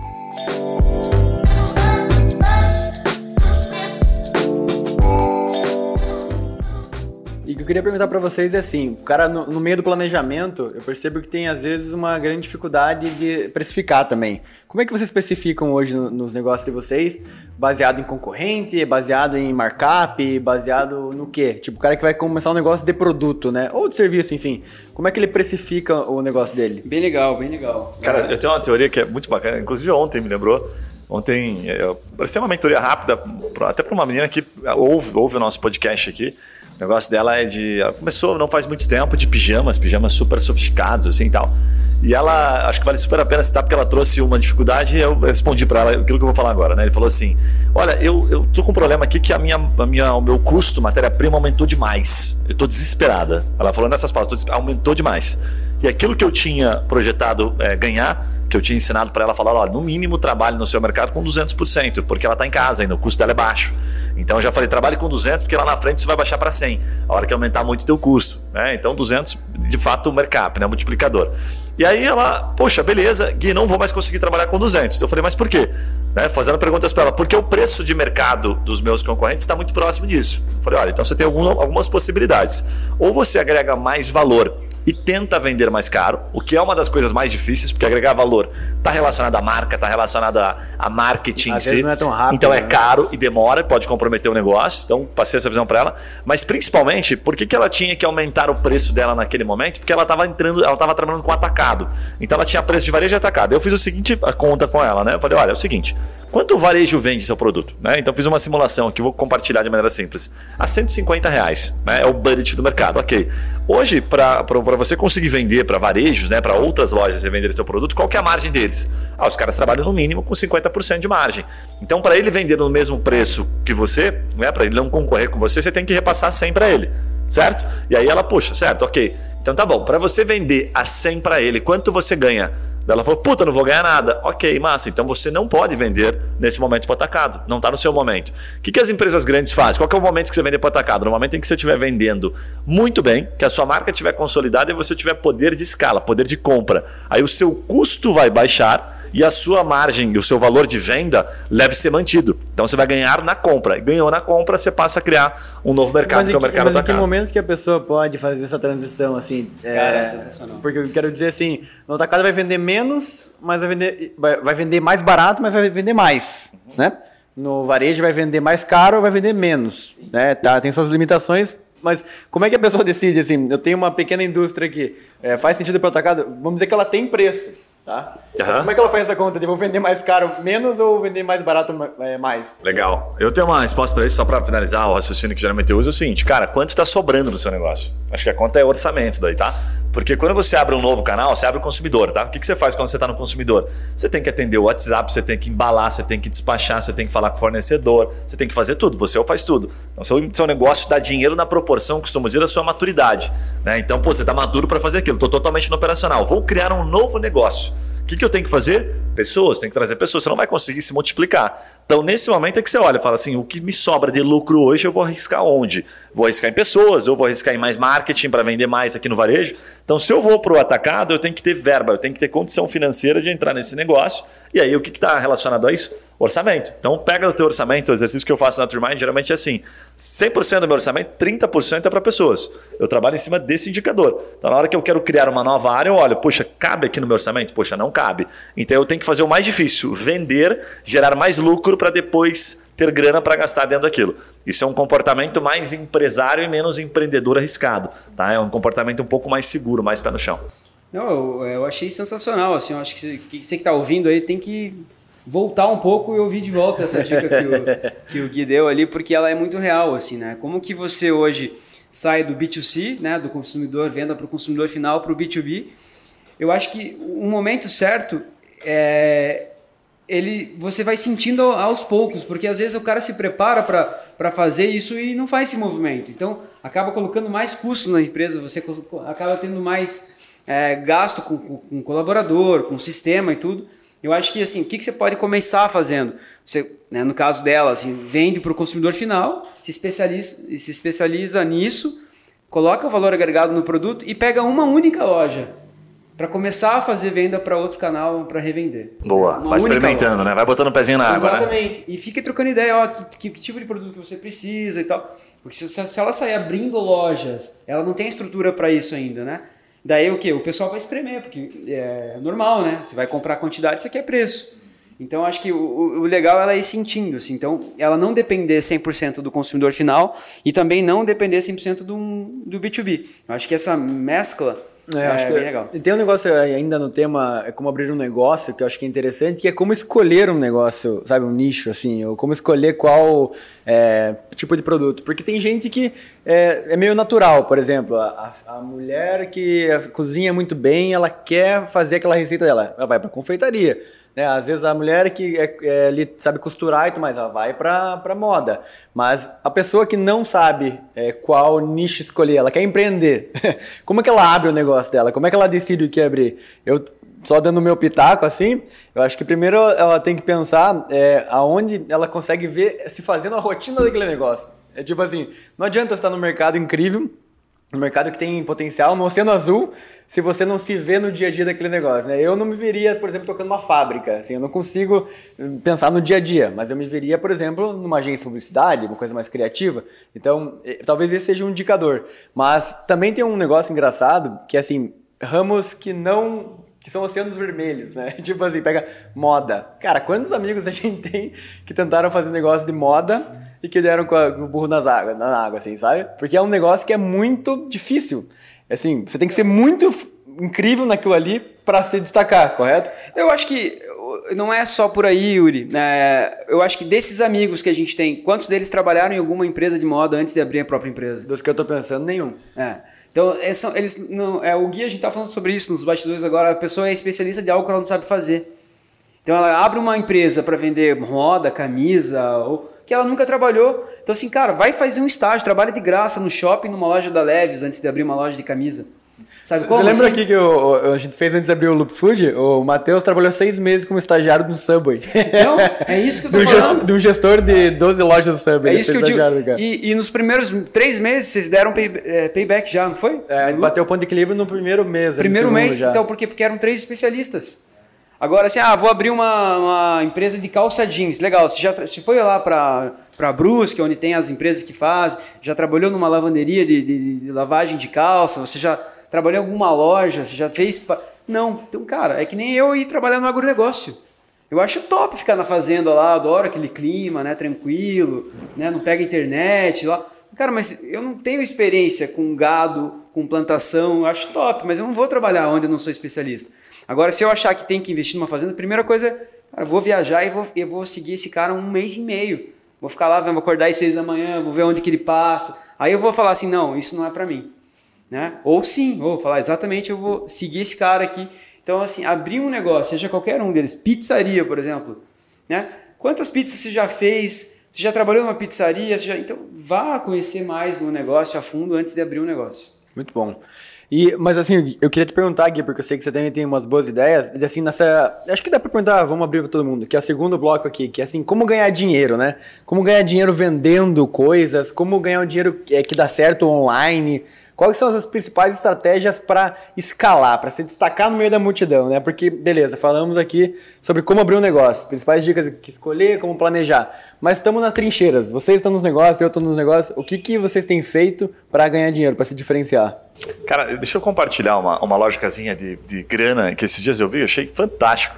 Queria perguntar pra vocês é assim, o cara no, no meio do planejamento, eu percebo que tem às vezes uma grande dificuldade de precificar também. Como é que vocês especificam hoje no- nos negócios de vocês? Baseado em concorrente, baseado em markup, baseado no quê? Tipo, o cara que vai começar um negócio de produto, né? Ou de serviço, enfim. Como é que ele precifica o negócio dele? Bem legal, bem legal. Cara, eu tenho uma teoria que é muito bacana, inclusive ontem me lembrou. Ontem eu parecia uma mentoria rápida, pra- até para uma menina que ouve, ouve o nosso podcast aqui. O negócio dela é de. Ela começou não faz muito tempo de pijamas, pijamas super sofisticados, assim e tal. E ela, acho que vale super a pena citar porque ela trouxe uma dificuldade e eu respondi para ela aquilo que eu vou falar agora, né? Ele falou assim: Olha, eu, eu tô com um problema aqui que a minha, a minha, o meu custo, matéria-prima, aumentou demais. Eu tô desesperada. Ela falou nessas palavras: aumentou demais. E aquilo que eu tinha projetado é, ganhar que eu tinha ensinado para ela falar, no mínimo trabalhe no seu mercado com 200%, porque ela está em casa ainda, o custo dela é baixo. Então eu já falei, trabalhe com 200, porque lá na frente isso vai baixar para 100, a hora que aumentar muito o teu custo, né? Então 200, de fato, o mercado, né, o multiplicador. E aí ela, poxa, beleza, Gui, não vou mais conseguir trabalhar com 200. Então eu falei, mas por quê? Né, fazendo perguntas para ela, porque o preço de mercado dos meus concorrentes está muito próximo disso. Eu falei, olha, então você tem algum, algumas possibilidades. Ou você agrega mais valor e tenta vender mais caro, o que é uma das coisas mais difíceis, porque agregar valor está relacionado à marca, está relacionado a, a marketing Às em vezes si. não é tão rápido, Então é né? caro e demora, pode comprometer o negócio. Então passei essa visão para ela. Mas principalmente, por que, que ela tinha que aumentar o preço dela naquele momento? Porque ela estava entrando, ela estava trabalhando com atacado. Então ela tinha preço de varejo e atacado. Eu fiz o seguinte a conta com ela, né? Eu falei, olha, é o seguinte. Quanto o varejo vende seu produto? Né? Então fiz uma simulação aqui, vou compartilhar de maneira simples. A 150 reais, né? É o budget do mercado, ok. Hoje, para você conseguir vender para varejos, né? Para outras lojas e vender seu produto, qual que é a margem deles? Ah, os caras trabalham no mínimo com 50% de margem. Então, para ele vender no mesmo preço que você, né? Para ele não concorrer com você, você tem que repassar 100 para ele, certo? E aí ela, puxa, certo, ok. Então tá bom. Para você vender a 100 para ele, quanto você ganha? Ela falou, puta, não vou ganhar nada. Ok, massa. Então você não pode vender nesse momento para atacado. Não está no seu momento. O que, que as empresas grandes fazem? Qual é o momento que você vende para atacado? No momento em que você estiver vendendo muito bem, que a sua marca estiver consolidada e você tiver poder de escala, poder de compra. Aí o seu custo vai baixar e a sua margem e o seu valor de venda deve ser mantido. Então você vai ganhar na compra. E ganhou na compra, você passa a criar um novo mercado, Mas, que em é o que, mercado mas em que atacado. momento que a pessoa pode fazer essa transição assim? Cara, é, é sensacional. Porque eu quero dizer assim, no atacado vai vender menos, mas vai vender, vai, vai vender mais barato, mas vai vender mais, né? No varejo vai vender mais caro, vai vender menos, né? Tá, tem suas limitações, mas como é que a pessoa decide assim? Eu tenho uma pequena indústria aqui, é, faz sentido para o atacado? Vamos dizer que ela tem preço, tá? Mas Aham. como é que ela faz essa conta de vou vender mais caro menos ou vender mais barato é, mais? Legal. Eu tenho uma resposta para isso, só para finalizar o raciocínio que geralmente eu uso, é o seguinte, cara, quanto está sobrando no seu negócio? Acho que a conta é orçamento daí, tá? Porque quando você abre um novo canal, você abre o consumidor, tá? O que, que você faz quando você está no consumidor? Você tem que atender o WhatsApp, você tem que embalar, você tem que despachar, você tem que falar com o fornecedor, você tem que fazer tudo, você faz tudo. Então, seu, seu negócio dá dinheiro na proporção, costumo dizer, da sua maturidade. Né? Então, pô, você está maduro para fazer aquilo, estou totalmente no operacional. Vou criar um novo negócio. Que, que eu tenho que fazer? Pessoas, tem que trazer pessoas, você não vai conseguir se multiplicar. Então, nesse momento é que você olha e fala assim: o que me sobra de lucro hoje eu vou arriscar onde? Vou arriscar em pessoas, eu vou arriscar em mais marketing para vender mais aqui no varejo. Então, se eu vou para o atacado, eu tenho que ter verba, eu tenho que ter condição financeira de entrar nesse negócio. E aí, o que está relacionado a isso? Orçamento. Então, pega o teu orçamento, o exercício que eu faço na Turmind geralmente é assim: 100% do meu orçamento, 30% é para pessoas. Eu trabalho em cima desse indicador. Então, na hora que eu quero criar uma nova área, eu olho, poxa, cabe aqui no meu orçamento? Poxa, não cabe. Então, eu tenho que fazer o mais difícil: vender, gerar mais lucro para depois ter grana para gastar dentro daquilo. Isso é um comportamento mais empresário e menos empreendedor arriscado. Tá? É um comportamento um pouco mais seguro, mais pé no chão. Não, eu, eu achei sensacional. Assim, eu acho que você que está ouvindo aí tem que voltar um pouco e ouvir de volta essa dica que o, que o Gui deu ali, porque ela é muito real, assim, né? Como que você hoje sai do B2C, né, do consumidor, venda para o consumidor final, para o B2B, eu acho que o momento certo é ele você vai sentindo aos poucos, porque às vezes o cara se prepara para fazer isso e não faz esse movimento. Então acaba colocando mais custos na empresa, você acaba tendo mais é, gasto com, com, colaborador, com sistema e tudo. Eu acho que assim, o que, que você pode começar fazendo? Você, né, no caso dela, assim, vende para o consumidor final, se especializa, se especializa nisso, coloca o valor agregado no produto e pega uma única loja para começar a fazer venda para outro canal para revender. Boa, uma vai experimentando, loja. né? Vai botando o um pezinho na Exatamente. água. Né? Exatamente. E fica trocando ideia, ó, que, que, que, tipo de produto que você precisa e tal. Porque se, se ela sair abrindo lojas, ela não tem estrutura para isso ainda, né? Daí o que? O pessoal vai espremer, porque é normal, né? Você vai comprar quantidade, você quer preço. Então, acho que o, o legal é ela ir sentindo. Assim. Então, ela não depender 100% do consumidor final e também não depender 100% do, do B2B. Eu acho que essa mescla é, acho é, que bem legal. Tem um negócio ainda no tema, é como abrir um negócio, que eu acho que é interessante, que é como escolher um negócio, sabe, um nicho, assim, ou como escolher qual é, tipo de produto. Porque tem gente que é, é meio natural, por exemplo, a, a, mulher que cozinha muito bem, ela quer fazer aquela receita dela, ela vai para confeitaria. Né? Às vezes a mulher que é, é, sabe costurar e tudo mais, ela vai para moda. Mas a pessoa que não sabe é, qual nicho escolher, ela quer empreender. Como é que ela abre o negócio dela? Como é que ela decide o que abrir? Eu só dando meu pitaco assim, eu acho que primeiro ela tem que pensar é, aonde ela consegue ver se fazendo a rotina daquele negócio. É tipo assim, não adianta estar no mercado incrível, no mercado que tem potencial, no Oceano Azul, se você não se vê no dia a dia daquele negócio, né? Eu não me veria, por exemplo, tocando uma fábrica, assim, eu não consigo pensar no dia a dia, mas eu me veria, por exemplo, numa agência de publicidade, uma coisa mais criativa. Então, eh, talvez esse seja um indicador. Mas também tem um negócio engraçado, que é assim, ramos que não que são oceanos vermelhos, né? Tipo assim, pega moda. Cara, quantos amigos a gente tem que tentaram fazer negócio de moda e que deram com, a, com o burro nas águas, na água, assim, sabe? Porque é um negócio que é muito difícil. Assim, você tem que ser muito incrível naquilo ali para se destacar, correto? Eu acho que não é só por aí, Yuri. É, eu acho que desses amigos que a gente tem, quantos deles trabalharam em alguma empresa de moda antes de abrir a própria empresa? Dos que eu tô pensando, nenhum. É. Então, eles, é, eles não, é, o guia, a gente tá falando sobre isso nos bastidores agora, a pessoa é especialista de algo que ela não sabe fazer. Então ela abre uma empresa para vender roda, camisa, ou que ela nunca trabalhou. Então assim, cara, vai fazer um estágio, trabalha de graça no shopping, numa loja da Leves, antes de abrir uma loja de camisa. Sabe como? Você lembra assim? aqui que o, a gente fez antes de abrir o Loop Food? O Matheus trabalhou seis meses como estagiário do Subway. Não, é isso que eu tô do falando. de um gestor de 12 lojas do Subway. É isso que eu digo. E, e, nos primeiros três meses vocês deram pay, é, payback já, não foi? É, bateu o ponto de equilíbrio no primeiro mês. Primeiro mês, já. então, porque, porque eram três especialistas. Agora, assim, ah, vou abrir uma, uma empresa de calça jeans. Legal, você já você foi lá para Brusque, onde tem as empresas que fazem, já trabalhou numa lavanderia de, de, de, lavagem de calça, você já trabalhou em alguma loja, você já fez... Não, então, cara, é que nem eu ir trabalhar no agronegócio. Eu acho top ficar na fazenda lá, adoro aquele clima, né, tranquilo, né, não pega internet lá. Cara, mas eu não tenho experiência com gado, com plantação, acho top, mas eu não vou trabalhar onde eu não sou especialista. Agora, se eu achar que tem que investir numa fazenda, a primeira coisa cara, vou viajar e vou, eu vou seguir esse cara um mês e meio. Vou ficar lá, vou acordar às seis da manhã, vou ver onde que ele passa. Aí eu vou falar assim, não, isso não é para mim. Né? Ou sim, vou falar exatamente, eu vou seguir esse cara aqui. Então, assim, abrir um negócio, seja qualquer um deles, pizzaria, por exemplo, né? Quantas pizzas você já fez? Você já trabalhou numa pizzaria? Já... Então, vá conhecer mais o negócio a fundo antes de abrir um negócio. Muito bom. E, mas assim, eu queria te perguntar, Gui, porque eu sei que você também tem umas boas ideias. E assim, nessa. Acho que dá pra perguntar, vamos abrir pra todo mundo, que é o segundo bloco aqui, que é assim, como ganhar dinheiro, né? Como ganhar dinheiro vendendo coisas, como ganhar um dinheiro que, que dá certo online. Quais são as principais estratégias para escalar, para se destacar no meio da multidão, né? Porque, beleza, falamos aqui sobre como abrir um negócio, principais dicas que escolher, como planejar. Mas estamos nas trincheiras. Vocês estão nos negócios, eu estou nos negócios. O que, que vocês têm feito para ganhar dinheiro, para se diferenciar? Cara, deixa eu compartilhar uma, uma lógicazinha de, de grana que esses dias eu vi, achei fantástico.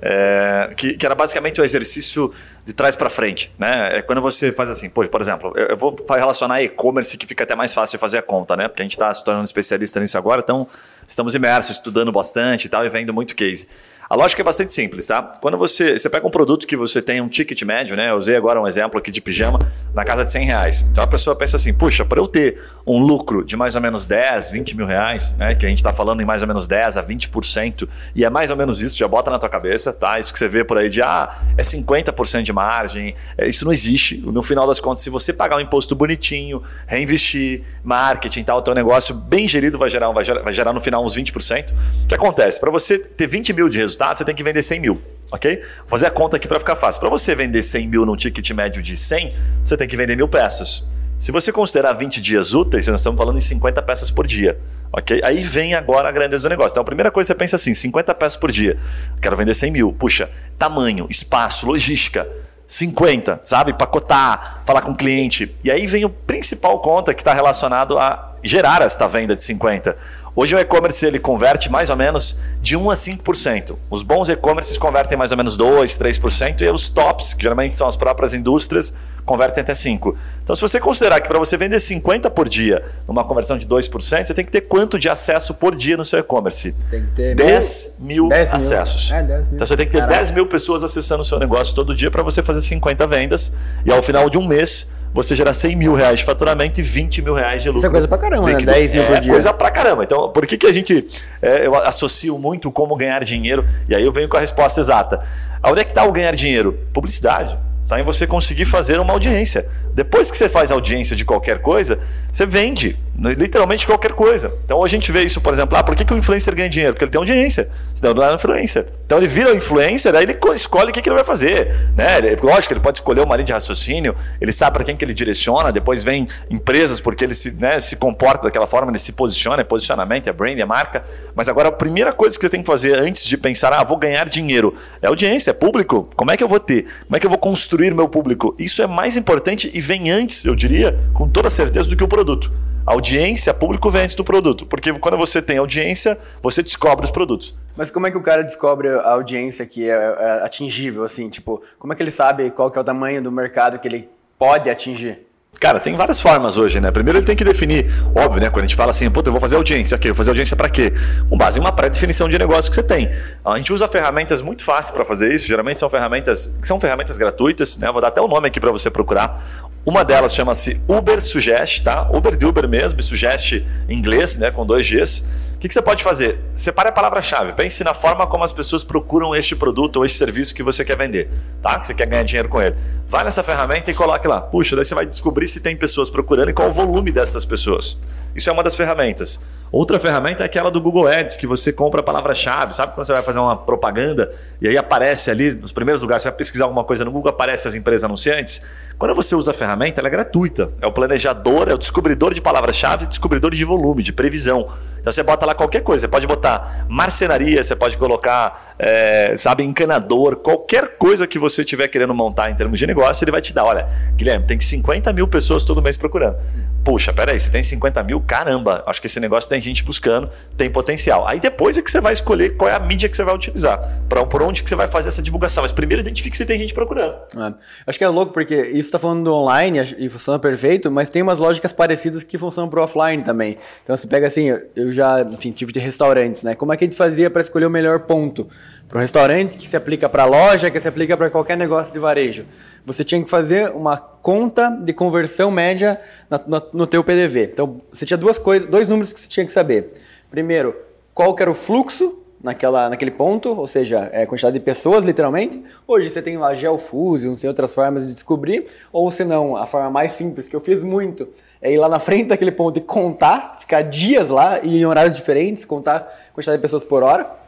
É, que, que, era basicamente o exercício de trás para frente. Né? É quando você faz assim, pô, por exemplo, eu, eu vou relacionar e-commerce que fica até mais fácil fazer a conta, né? Porque a gente está se tornando especialista nisso agora, então estamos imersos, estudando bastante e tal, e vendo muito case. A lógica é bastante simples, tá? Quando você, você pega um produto que você tem um ticket médio, né? Eu usei agora um exemplo aqui de pijama, na casa de 100 reais. Então a pessoa pensa assim, puxa, para eu ter um lucro de mais ou menos 10, 20 mil reais, né? Que a gente está falando em mais ou menos 10 a 20%, e é mais ou menos isso, já bota na tua cabeça, tá? Isso que você vê por aí de, ah, é 50% de margem, é, isso não existe. No final das contas, se você pagar um imposto bonitinho, reinvestir, marketing e tal, o teu negócio bem gerido vai gerar, vai gerar, vai gerar no final uns 20%. O que acontece? Para você ter 20 mil de resultado, resultado, você tem que vender 100 mil. Ok? Vou fazer a conta aqui para ficar fácil. Para você vender 100 mil num ticket médio de 100, você tem que vender mil peças. Se você considerar 20 dias úteis, nós estamos falando em 50 peças por dia. Ok? Aí vem agora a grandeza do negócio. Então, a primeira coisa você pensa assim: 50 peças por dia. Quero vender 100 mil. Puxa, tamanho, espaço, logística. 50, sabe? Pacotar, falar com o cliente. E aí vem o principal conta que está relacionado a gerar esta venda de 50. Hoje o e-commerce ele converte mais ou menos de 1 a 5%. Os bons e-commerces convertem mais ou menos 2, 3% e os tops, que geralmente são as próprias indústrias, convertem até 5. Então se você considerar que para você vender 50 por dia, numa conversão de 2%, você tem que ter quanto de acesso por dia no seu e-commerce? Tem que ter 10 mil, 10 mil acessos. É, 10 mil. Então você tem que ter Caraca. 10 mil pessoas acessando o seu negócio todo dia para você fazer 50 vendas e ao final de um mês você gerar 100 mil reais de faturamento e 20 mil reais de lucro. Isso é coisa pra caramba, líquido. né? 10 mil é por dia. coisa pra caramba. Então, por que, que a gente. É, eu associo muito como ganhar dinheiro? E aí eu venho com a resposta exata. Onde é que está o ganhar dinheiro? Publicidade. Está em você conseguir fazer uma audiência. Depois que você faz audiência de qualquer coisa, você vende literalmente qualquer coisa. Então a gente vê isso, por exemplo, ah, por que, que o influencer ganha dinheiro? Porque ele tem audiência, senão não é influencer. Então ele vira influencer, aí ele escolhe o que, que ele vai fazer. Né? Lógico, ele pode escolher uma linha de raciocínio, ele sabe para quem que ele direciona, depois vem empresas porque ele se, né, se comporta daquela forma, ele se posiciona, é posicionamento, é brand, é marca. Mas agora a primeira coisa que você tem que fazer antes de pensar, ah, vou ganhar dinheiro, é audiência, é público. Como é que eu vou ter? Como é que eu vou construir meu público? Isso é mais importante e vem antes, eu diria, com toda certeza, do que o produto. A audiência, público vem antes do produto. Porque quando você tem audiência, você descobre os produtos. Mas como é que o cara descobre a audiência que é, é atingível, assim? Tipo, como é que ele sabe qual que é o tamanho do mercado que ele pode atingir? Cara, tem várias formas hoje, né? Primeiro ele tem que definir, óbvio, né? Quando a gente fala assim, puta, eu vou fazer audiência, ok, eu vou fazer audiência para quê? Com base em uma pré-definição de negócio que você tem. A gente usa ferramentas muito fáceis para fazer isso, geralmente são ferramentas são ferramentas gratuitas, né? Eu vou dar até o nome aqui para você procurar. Uma delas chama-se Uber Suggest, tá? Uber de Uber mesmo, Suggest em inglês, né? Com dois Gs. O que, que você pode fazer? Separe a palavra-chave. Pense na forma como as pessoas procuram este produto ou este serviço que você quer vender, tá? Que você quer ganhar dinheiro com ele. Vai nessa ferramenta e coloque lá. Puxa, daí você vai descobrir se tem pessoas procurando e qual o volume dessas pessoas. Isso é uma das ferramentas. Outra ferramenta é aquela do Google Ads, que você compra a palavra-chave. Sabe quando você vai fazer uma propaganda e aí aparece ali nos primeiros lugares, você vai pesquisar alguma coisa no Google, aparece as empresas anunciantes? Quando você usa a ferramenta, ela é gratuita. É o planejador, é o descobridor de palavras-chave descobridor de volume, de previsão. Então você bota lá qualquer coisa. Você pode botar marcenaria, você pode colocar, é, sabe, encanador, qualquer coisa que você estiver querendo montar em termos de negócio, ele vai te dar. Olha, Guilherme, tem 50 mil pessoas todo mês procurando. Puxa, peraí, se tem 50 mil, caramba, acho que esse negócio tem gente buscando, tem potencial. Aí depois é que você vai escolher qual é a mídia que você vai utilizar, para por onde que você vai fazer essa divulgação. Mas primeiro identifique se tem gente procurando. É. Acho que é louco porque isso está falando do online e funciona perfeito, mas tem umas lógicas parecidas que funcionam para offline também. Então você pega assim, eu já, enfim, tive de restaurantes, né? Como é que a gente fazia para escolher o melhor ponto? Para um restaurante que se aplica para loja, que se aplica para qualquer negócio de varejo. Você tinha que fazer uma conta de conversão média na, na, no teu PDV. Então, você tinha duas coisas, dois números que você tinha que saber. Primeiro, qual era o fluxo naquela, naquele ponto, ou seja, é quantidade de pessoas, literalmente. Hoje você tem lá Geofusion, tem outras formas de descobrir, ou se não, a forma mais simples que eu fiz muito é ir lá na frente daquele ponto e contar, ficar dias lá e em horários diferentes, contar a quantidade de pessoas por hora.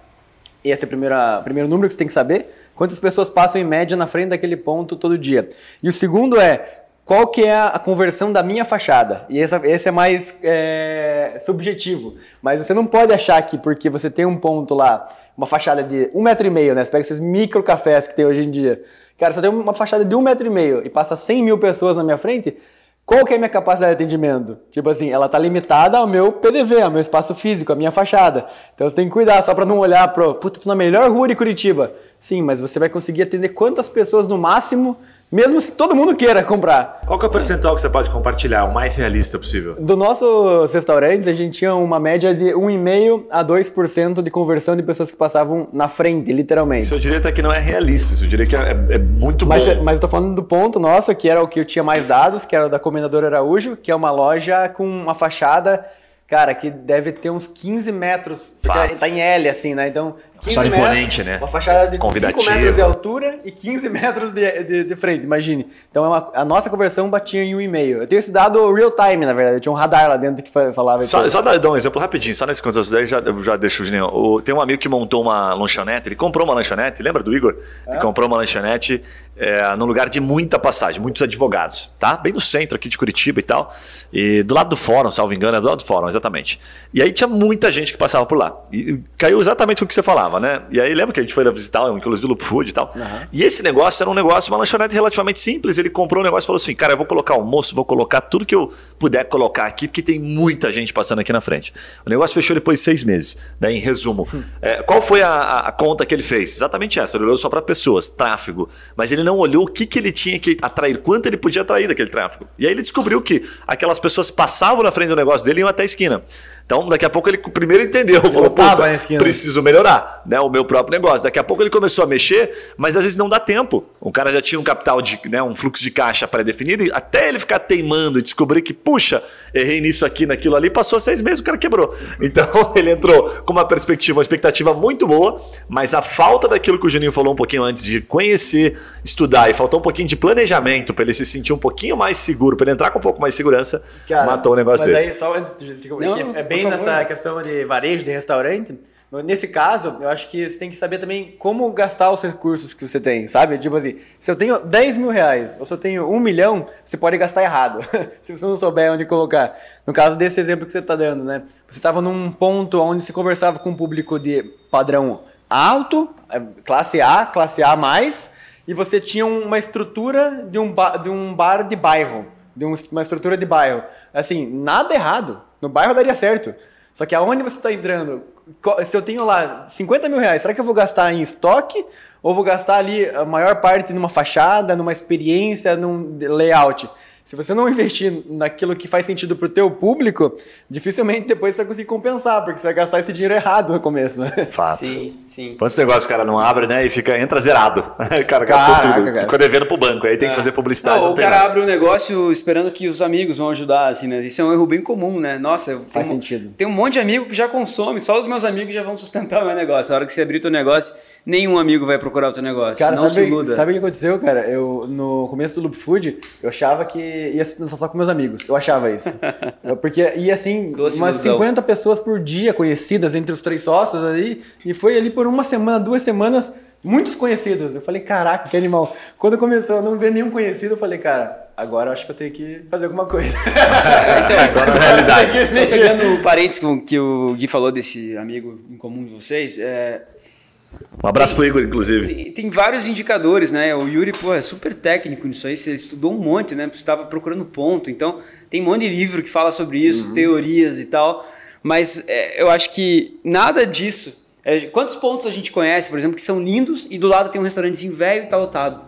Esse é o primeiro, número que você tem que saber. Quantas pessoas passam em média na frente daquele ponto todo dia. E o segundo é qual que é a conversão da minha fachada. E essa, esse é mais é, subjetivo. Mas você não pode achar que porque você tem um ponto lá, uma fachada de um metro e meio, né? Você pega esses micro cafés que tem hoje em dia. Cara, se eu tenho uma fachada de um metro e meio e passa 100 mil pessoas na minha frente, qual que é a minha capacidade de atendimento? Tipo assim, ela tá limitada ao meu PDV, ao meu espaço físico, à minha fachada. Então você tem que cuidar, só para não olhar pro, puta, tô na melhor rua de Curitiba. Sim, mas você vai conseguir atender quantas pessoas no máximo mesmo se todo mundo queira comprar. Qual que é o percentual que você pode compartilhar, o mais realista possível? Do nossos restaurantes, a gente tinha uma média de 1,5% a 2% de conversão de pessoas que passavam na frente, literalmente. Isso eu diria até que não é realista, isso eu diria que é, é muito mas, bom. Mas eu tô falando do ponto nosso, que era o que eu tinha mais dados, que era o da Comendador Araújo, que é uma loja com uma fachada Cara, que deve ter uns 15 metros. Porque tá em L, assim, né? Então. 15 fachada metros, imponente, né? Uma fachada de 5 metros de altura e 15 metros de, de, de frente, imagine. Então é uma, a nossa conversão batia em 1,5. Eu tenho esse dado real time, na verdade. Eu tinha um radar lá dentro que falava. Só, só dar, dar um exemplo rapidinho, só nesse contexto daí já, já deixo o Juninho. Tem um amigo que montou uma lanchonete, ele comprou uma lanchonete, lembra do Igor? É? Ele comprou uma lanchonete é, num lugar de muita passagem, muitos advogados, tá? Bem no centro aqui de Curitiba e tal. E do lado do fórum, salvo engano, é do lado do fórum, exatamente. E aí tinha muita gente que passava por lá. E caiu exatamente o que você falava, né? E aí lembra que a gente foi lá visitar, inclusive o Loop Food e tal. Uhum. E esse negócio era um negócio, uma lanchonete relativamente simples. Ele comprou um negócio e falou assim: cara, eu vou colocar almoço, vou colocar tudo que eu puder colocar aqui, porque tem muita gente passando aqui na frente. O negócio fechou depois de seis meses, né? Em resumo. Hum. É, qual foi a, a, conta que ele fez? Exatamente essa. Ele olhou só para pessoas, tráfego. Mas ele não olhou o que, que ele tinha que atrair, quanto ele podia atrair daquele tráfego. E aí ele descobriu que aquelas pessoas passavam na frente do negócio dele e iam até a esquina. Então, daqui a pouco ele primeiro entendeu, falou, puta, preciso melhorar né, o meu próprio negócio. Daqui a pouco ele começou a mexer, mas às vezes não dá tempo. O cara já tinha um capital, de, né, um fluxo de caixa pré-definido, e até ele ficar teimando e descobrir que, puxa, errei nisso aqui, naquilo ali, passou seis meses, o cara quebrou. Então, ele entrou com uma perspectiva, uma expectativa muito boa, mas a falta daquilo que o Juninho falou um pouquinho antes, de conhecer, estudar, e faltou um pouquinho de planejamento para ele se sentir um pouquinho mais seguro, para ele entrar com um pouco mais de segurança, cara, matou o negócio mas dele. Mas aí, só antes de... Não, é bem nessa questão de varejo, de restaurante. Nesse caso, eu acho que você tem que saber também como gastar os recursos que você tem, sabe? Tipo assim, se eu tenho 10 mil reais ou se eu tenho 1 milhão, você pode gastar errado, se você não souber onde colocar. No caso desse exemplo que você está dando, né? Você estava num ponto onde você conversava com um público de padrão alto, é, classe A, classe A+, e você tinha uma estrutura de um, de um bar de bairro, de uma estrutura de bairro. Assim, nada errado no bairro daria certo. Só que aonde você está entrando, se eu tenho lá 50 mil reais, será que eu vou gastar em estoque ou vou gastar ali a maior parte numa fachada, numa experiência, num layout? Se você não investir naquilo que faz sentido pro teu público, dificilmente depois você vai conseguir compensar, porque você vai gastar esse dinheiro errado no começo, né? Fato. Sim, sim. Quantos negócios o cara não abre, né? E fica, entra zerado. O cara gastou Caraca, tudo. Cara. Ficou devendo pro banco. Aí tem é. que fazer publicidade. Não, não o cara nada. abre um negócio esperando que os amigos vão ajudar, assim, né? Isso é um erro bem comum, né? Nossa, faz um, sentido. Tem um monte de amigo que já consome, só os meus amigos já vão sustentar o meu negócio. A hora que você abrir teu negócio, nenhum amigo vai procurar o teu negócio. Cara, não sabe, se iluda. Sabe o que aconteceu, cara? Eu, no começo do Loop Food, eu achava que ia só com meus amigos. Eu achava isso. Porque ia assim, Doce umas ilusão. 50 pessoas por dia conhecidas entre os três sócios ali. E foi ali por uma semana, duas semanas, muitos conhecidos. Eu falei, caraca, que animal. Quando começou a não ver nenhum conhecido, eu falei, cara, agora eu acho que eu tenho que fazer alguma coisa. então, agora na realidade. Só pegando o parênteses que o Gui falou desse amigo em comum de vocês, é, um abraço tem, pro Igor, inclusive. Tem, tem, vários indicadores, né? O Yuri, pô, é super técnico nisso aí. Você estudou um monte, né? Você estava procurando ponto. Então, tem um monte de livro que fala sobre isso, uhum. teorias e tal. Mas é, eu acho que nada disso. É, quantos pontos a gente conhece, por exemplo, que são lindos e do lado tem um restaurantezinho velho e tá lotado?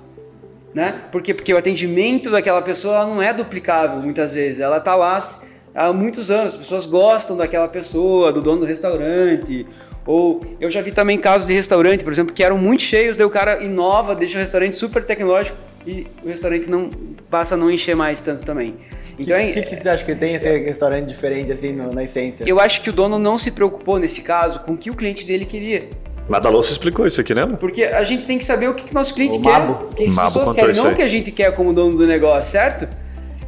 Né? Por quê? Porque o atendimento daquela pessoa não é duplicável muitas vezes. Ela tá lá há muitos anos. As pessoas gostam daquela pessoa, do dono do restaurante. Ou eu já vi também casos de restaurante, por exemplo, que eram muito cheios, daí o cara inova, deixa o restaurante super tecnológico e o restaurante não passa a não encher mais tanto também. Então, o que, que, que, você acha que tem esse restaurante diferente assim no, na essência? Eu acho que o dono não se preocupou nesse caso com o que o cliente dele queria. Madaloso explicou isso aqui, né? Porque a gente tem que saber o que, que nosso cliente O quer, Mabo. o que as Mabo pessoas querem, não o que a gente quer como dono do negócio, certo?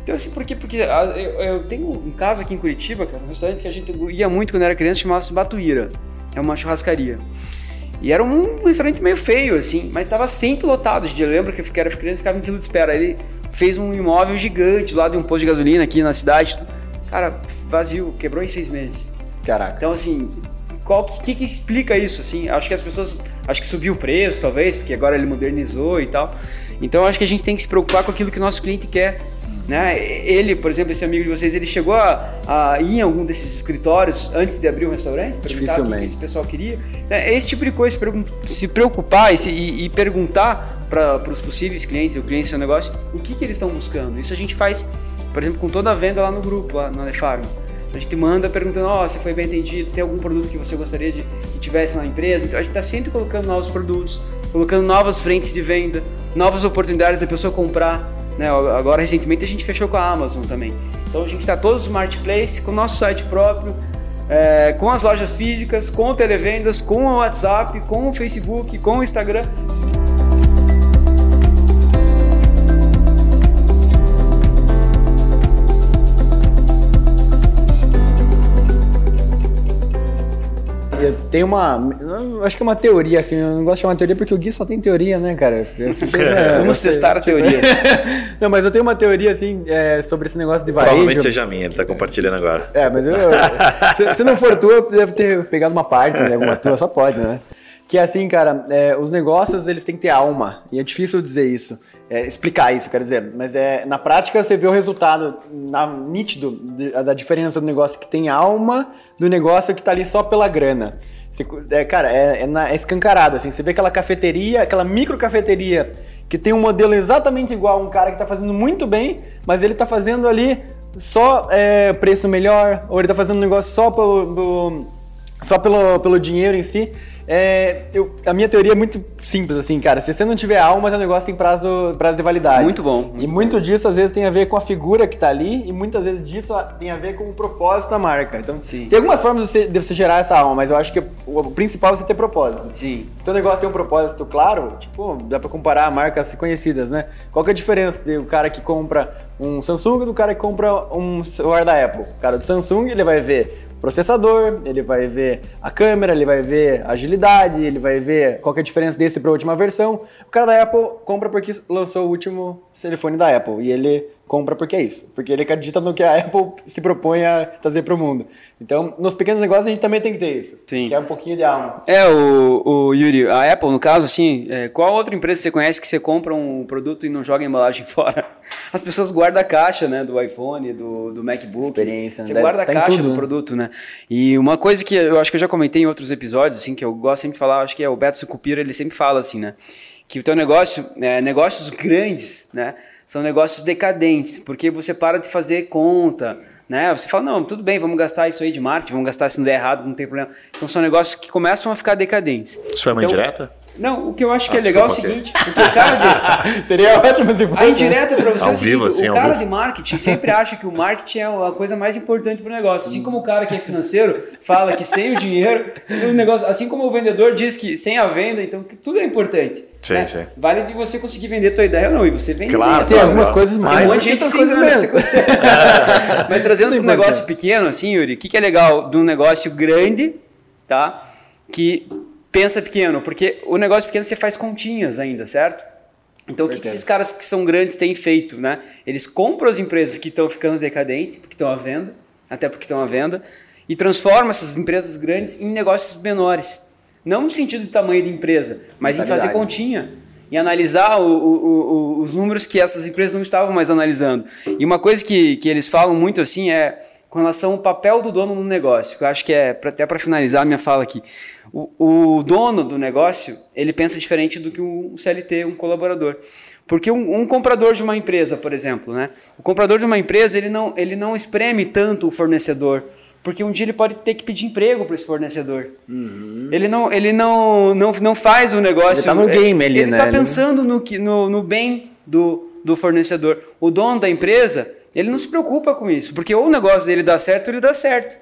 Então, assim, por quê? Porque ah, eu, eu tenho um caso aqui em Curitiba, cara, um restaurante que a gente ia muito quando era criança, chamava-se Batuíra. É uma churrascaria. E era um restaurante meio feio, assim, mas tava sempre lotado. Eu lembro que eu era criança e ficava em fila de espera. Ele fez um imóvel gigante lá de um posto de gasolina aqui na cidade. Cara, vazio, quebrou em seis meses. Caraca. Então, assim, qual que, que, que explica isso? Assim, acho que as pessoas. Acho que subiu o preço, talvez, porque agora ele modernizou e tal. Então, acho que a gente tem que se preocupar com aquilo que o nosso cliente quer. Né? Ele, por exemplo, esse amigo de vocês, ele chegou a, a ir em algum desses escritórios antes de abrir um restaurante? Perguntar o que esse pessoal queria? É esse tipo de coisa, se preocupar e, se- e- e perguntar para os possíveis clientes, o cliente do seu negócio, o que, que eles estão buscando. Isso a gente faz, por exemplo, com toda a venda lá no grupo, lá na Farm. A gente manda perguntando, ó, você foi bem entendido, tem algum produto que você gostaria de que tivesse na empresa? Então a gente está sempre colocando novos produtos, colocando novas frentes de venda, novas oportunidades da pessoa comprar. Né? Agora, recentemente, a gente fechou com a Amazon também. Então a gente está todos no Marketplace, com o nosso site próprio, é, com as lojas físicas, com o televendas, com o WhatsApp, com o Facebook, com o Instagram. Tenho uma. Acho que é uma teoria, assim. Eu não gosto de chamar teoria porque o Gui só tem teoria, né, cara? Eu fico- é, Vamos sei, testar a teoria. não, mas eu tenho uma teoria, assim, é, sobre esse negócio de varejo. Provavelmente seja minha, ele tá compartilhando agora. É, mas eu, se, se não for tua, eu devo ter pegado uma parte de alguma tua, só pode, né? Que é assim, cara, é, os negócios eles têm que ter alma. E é difícil dizer isso, é, explicar isso, quer dizer. Mas é, na prática você vê o resultado na, nítido de- da diferença do negócio que tem alma do negócio que tá ali só pela grana. Você, é, cara, é, é, na- é escancarado, assim. Você vê aquela cafeteria, aquela micro cafeteria que tem um modelo exatamente igual a um cara que tá fazendo muito bem, mas ele tá fazendo ali só é, preço melhor, ou ele tá fazendo um negócio só pelo, pelo- só pelo, pelo dinheiro em si. É, eu- a minha teoria é muito simples, assim, cara. Se você não tiver alma, seu negócio tem prazo, prazo de validade. Muito bom, muito e muito disso, às vezes, tem a ver com a figura que tá ali, e muitas vezes disso tem a ver com o propósito da marca. Então, Sim. tem algumas formas de você, de você gerar essa alma, mas eu acho que o, o principal é você ter propósito. Sim. Se teu negócio tem um propósito claro, tipo, dá pra comparar marcas conhecidas, né? Qual que é a diferença do cara que compra um Samsung e do cara que compra um celular da Apple? O cara do Samsung, ele vai ver processador, ele vai ver a câmera, ele vai ver a agilidade, ele vai ver qual é a diferença desse para a última versão. O cara da Apple compra porque lançou o último telefone da Apple e ele compra porque é isso, porque ele acredita no que a Apple se propõe a trazer para o mundo. Então, nos pequenos negócios a gente também tem que ter isso, Sim. que é um pouquinho de alma. É, o, o Yuri, a Apple, no caso, assim, é, qual outra empresa você conhece que você compra um produto e não joga a embalagem fora? As pessoas guardam a caixa, né, do iPhone, do, do MacBook. Experiência, Você né? guarda a Tá caixa tudo, do né? produto, né? E uma coisa que eu acho que eu já comentei em outros episódios, assim, que eu gosto sempre de falar, acho que é o Beto Sucupira, ele sempre fala assim, né? Que o teu negócio, né, negócios grandes, né? São negócios decadentes, porque você para de fazer conta, né? Você fala, não, tudo bem, vamos gastar isso aí de marketing, vamos gastar se não der errado, não tem problema. Então são negócios que começam a ficar decadentes. Isso foi uma Então, indireta? Não, o que eu acho que Ah, é legal é o desculpa, seguinte, porque o cara de, Seria ótimo se fosse. a indireta para você é o seguinte, vivo, assim, o cara de marketing sempre acha que o marketing é a coisa mais importante para o negócio. Assim como o cara que é financeiro fala que sem o dinheiro, o negócio, assim como o vendedor diz que sem a venda, então que tudo é importante. Sim, né? sim. Vale de você conseguir vender tua ideia ou não, e você vende Claro, bem. Tem Claro, algumas claro. coisas mais. Tem um monte de gente que coisas menos. menos. Mas trazendo para um negócio pequeno, assim, Yuri, o que, que é legal de um negócio grande, tá? Que pensa pequeno, porque o negócio pequeno você faz continhas ainda, certo? Então, o que, que esses caras que são grandes têm feito, né? Eles compram as empresas que estão ficando decadentes, porque estão à venda, até porque estão à venda, e transformam essas empresas grandes em negócios menores. Não no sentido de tamanho de empresa, mas em fazer continha e analisar o- o- o- os números que essas empresas não estavam mais analisando. E uma coisa que, que eles falam muito assim é com relação ao papel do dono no negócio. que Eu acho que é, até para finalizar a minha fala aqui, o, o dono do negócio, ele pensa diferente do que um CLT, um colaborador. Porque um, um comprador de uma empresa, por exemplo, né? O comprador de uma empresa, ele não, ele não espreme tanto o fornecedor, porque um dia ele pode ter que pedir emprego para esse fornecedor. Ele não, ele não, não, não faz o negócio. Ele tá no game ali, ele né? tá Ele- pensando no, que- no, no bem do, do fornecedor. O dono da empresa, ele não se preocupa com isso, porque ou o negócio dele dá certo ou ele dá certo.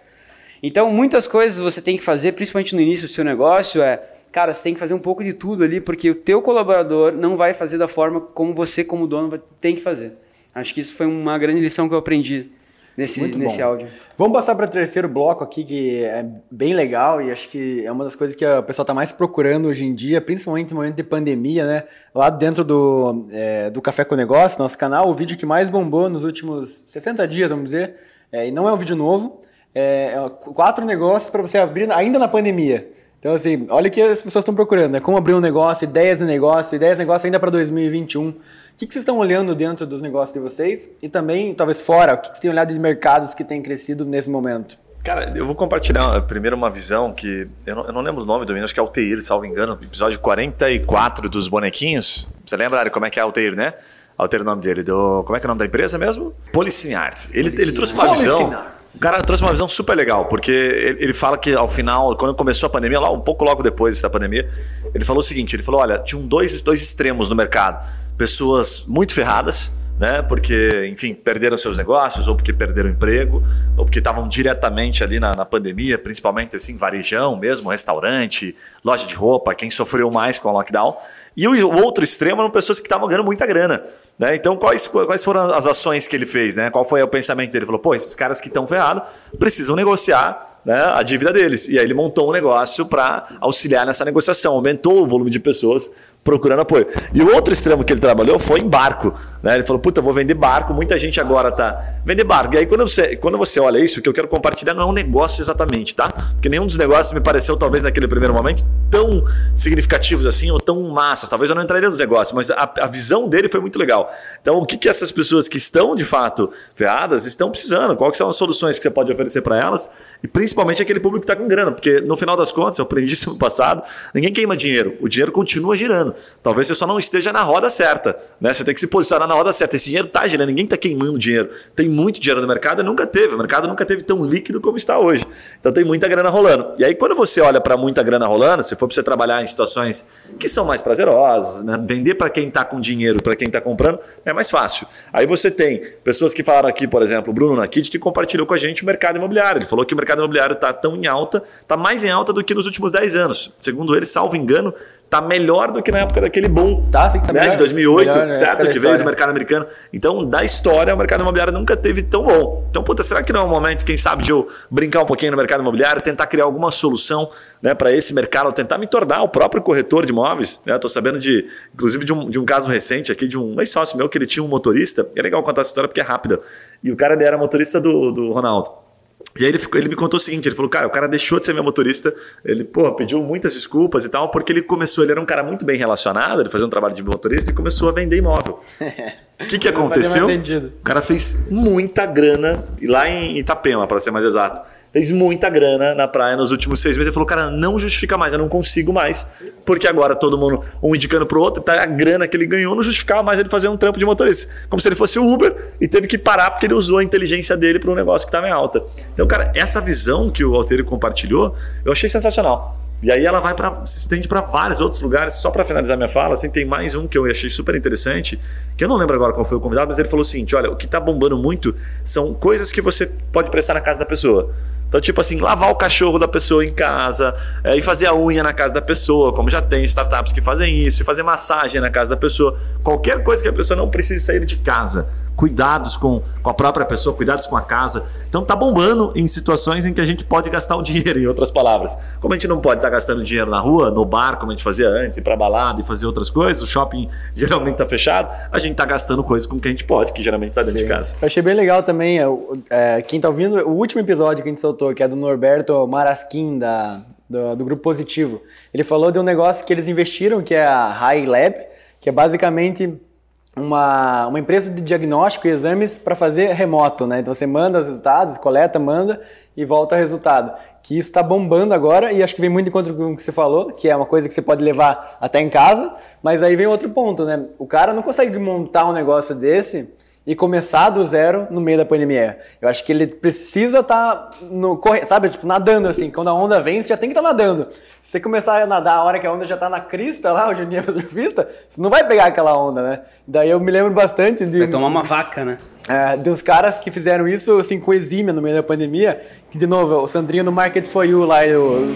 Então, muitas coisas você tem que fazer, principalmente no início do seu negócio, é, cara, você tem que fazer um pouco de tudo ali, porque o teu colaborador não vai fazer da forma como você, como dono, tem que fazer. Acho que isso foi uma grande lição que eu aprendi nesse, nesse áudio. Vamos passar para o terceiro bloco aqui, que é bem legal e acho que é uma das coisas que o pessoal está mais procurando hoje em dia, principalmente no momento de pandemia, né? Lá dentro do, é, do Café com Negócio, nosso canal, o vídeo que mais bombou nos últimos 60 dias, vamos dizer, é, e não é um vídeo novo, é, é quatro negócios para você abrir ainda na pandemia. Então, assim, olha o que as pessoas estão procurando, né? Como abrir um negócio, ideias de negócio, ideias de negócio ainda para 2021. O que, que vocês estão olhando dentro dos negócios de vocês? E também, talvez fora, o que, que vocês têm olhado de mercados que têm crescido nesse momento? Cara, eu vou compartilhar primeiro uma visão que eu não, eu não lembro o nome do menino, acho que é Alteir, salvo engano, episódio 44 dos bonequinhos. Você lembra, Ari, como é que é Alteir, né? Alteir o nome dele, do. Como é que é o nome da empresa mesmo? Policine Arts. Ele, ele trouxe uma visão. O cara trouxe uma visão super legal, porque ele, ele fala que ao final, quando começou a pandemia, lá um pouco logo depois da pandemia, ele falou o seguinte: ele falou, olha, tinham dois, dois extremos no mercado. Pessoas muito ferradas, né? Porque, enfim, perderam seus negócios, ou porque perderam emprego, ou porque estavam diretamente ali na, na, pandemia, principalmente assim, varejão mesmo, restaurante, loja de roupa, quem sofreu mais com o lockdown. E o outro extremo eram pessoas que estavam ganhando muita grana. Né? Então, quais, quais foram as ações que ele fez? Né? Qual foi o pensamento dele? Ele falou: pô, esses caras que estão ferrados precisam negociar né, a dívida deles. E aí ele montou um negócio para auxiliar nessa negociação, aumentou o volume de pessoas procurando apoio. E o outro extremo que ele trabalhou foi em barco. Né? Ele falou, puta, vou vender barco, muita gente agora tá... Vender barco. E aí quando você, quando você olha isso, o que eu quero compartilhar não é um negócio exatamente, tá? Porque nenhum dos negócios me pareceu, talvez naquele primeiro momento, tão significativos assim, ou tão massas. Talvez eu não entraria nos negócios, mas a, a visão dele foi muito legal. Então, o que, que essas pessoas que estão, de fato, ferradas, estão precisando? Quais são as soluções que você pode oferecer para elas? E principalmente aquele público que está com grana, porque no final das contas, eu aprendi isso no passado, ninguém queima dinheiro. O dinheiro continua girando. Talvez você só não esteja na roda certa. Né? Você tem que se posicionar na roda certa. Esse dinheiro está girando, ninguém está queimando dinheiro. Tem muito dinheiro no mercado nunca teve. O mercado nunca teve tão líquido como está hoje. Então tem muita grana rolando. E aí, quando você olha para muita grana rolando, se for para você trabalhar em situações que são mais prazerosas, né? vender para quem está com dinheiro, para quem está comprando, é mais fácil. Aí você tem pessoas que falaram aqui, por exemplo, o Bruno Nakid, que compartilhou com a gente o mercado imobiliário. Ele falou que o mercado imobiliário está tão em alta, está mais em alta do que nos últimos 10 anos. Segundo ele, salvo engano, está melhor do que na época daquele boom tá, sim, tá né, de 2008, melhor, né, certo? Que veio do mercado americano. Então, da história, o mercado imobiliário nunca teve tão bom. Então, puta, será que não é um momento, quem sabe, de eu brincar um pouquinho no mercado imobiliário, tentar criar alguma solução né, para esse mercado, tentar me tornar o próprio corretor de imóveis? Estou né? sabendo de, inclusive, de um, de um caso recente aqui de um ex-sócio meu que ele tinha um motorista. É legal contar essa história porque é rápida. E o cara ele era motorista do, do Ronaldo. E aí ele, ficou, ele me contou o seguinte, ele falou, cara, o cara deixou de ser meu motorista, ele, pô, pediu muitas desculpas e tal, porque ele começou, ele era um cara muito bem relacionado, ele fazia um trabalho de motorista e começou a vender imóvel. O que, que aconteceu? O cara fez muita grana lá em Itapema, para ser mais exato fez muita grana na praia nos últimos seis meses. Ele falou, cara, não justifica mais, eu não consigo mais. Porque agora todo mundo, um indicando pro outro, tá a grana que ele ganhou não justificava mais ele fazer um trampo de motorista. Como se ele fosse o Uber e teve que parar porque ele usou a inteligência dele para um negócio que estava em alta. Então, cara, essa visão que o Alteiro compartilhou, eu achei sensacional. E aí ela vai para se estende para vários outros lugares. Só para finalizar minha fala, assim, tem mais um que eu achei super interessante, que eu não lembro agora qual foi o convidado, mas ele falou o seguinte: olha, o que está bombando muito são coisas que você pode prestar na casa da pessoa. Então, tipo assim, lavar o cachorro da pessoa em casa, é, e fazer a unha na casa da pessoa, como já tem startups que fazem isso, e fazer massagem na casa da pessoa. Qualquer coisa que a pessoa não precise sair de casa. Cuidados com, com a própria pessoa, cuidados com a casa. Então tá bombando em situações em que a gente pode gastar o dinheiro, em outras palavras. Como a gente não pode estar tá gastando dinheiro na rua, no bar, como a gente fazia antes, ir pra balada e fazer outras coisas, o shopping geralmente tá fechado, a gente tá gastando coisas com que a gente pode, que geralmente tá dentro Sim. de casa. Eu achei bem legal também, é, é, quem tá ouvindo, o último episódio que a gente soltou que é do Norberto Marasquim, da, do, do, Grupo Positivo. Ele falou de um negócio que eles investiram, que é a High Lab, que é basicamente uma, uma empresa de diagnóstico e exames para fazer remoto, né? Então você manda os resultados, coleta, manda e volta o resultado. Que isso está bombando agora e acho que vem muito em conta com o que você falou, que é uma coisa que você pode levar até em casa, mas aí vem outro ponto, né? O cara não consegue montar um negócio desse e começar do zero no meio da pandemia. Eu acho que ele precisa estar tá no corre, sabe, tipo nadando assim, quando a onda vem, você já tem que estar tá nadando. Se você começar a nadar a hora que a onda já tá na crista lá, o Juninho é surfista, você não vai pegar aquela onda, né? Daí eu me lembro bastante de Vai tomar uma vaca, né? É, de uns caras que fizeram isso assim com exímia no meio da pandemia, que de novo, o Sandrinho no Market for You lá,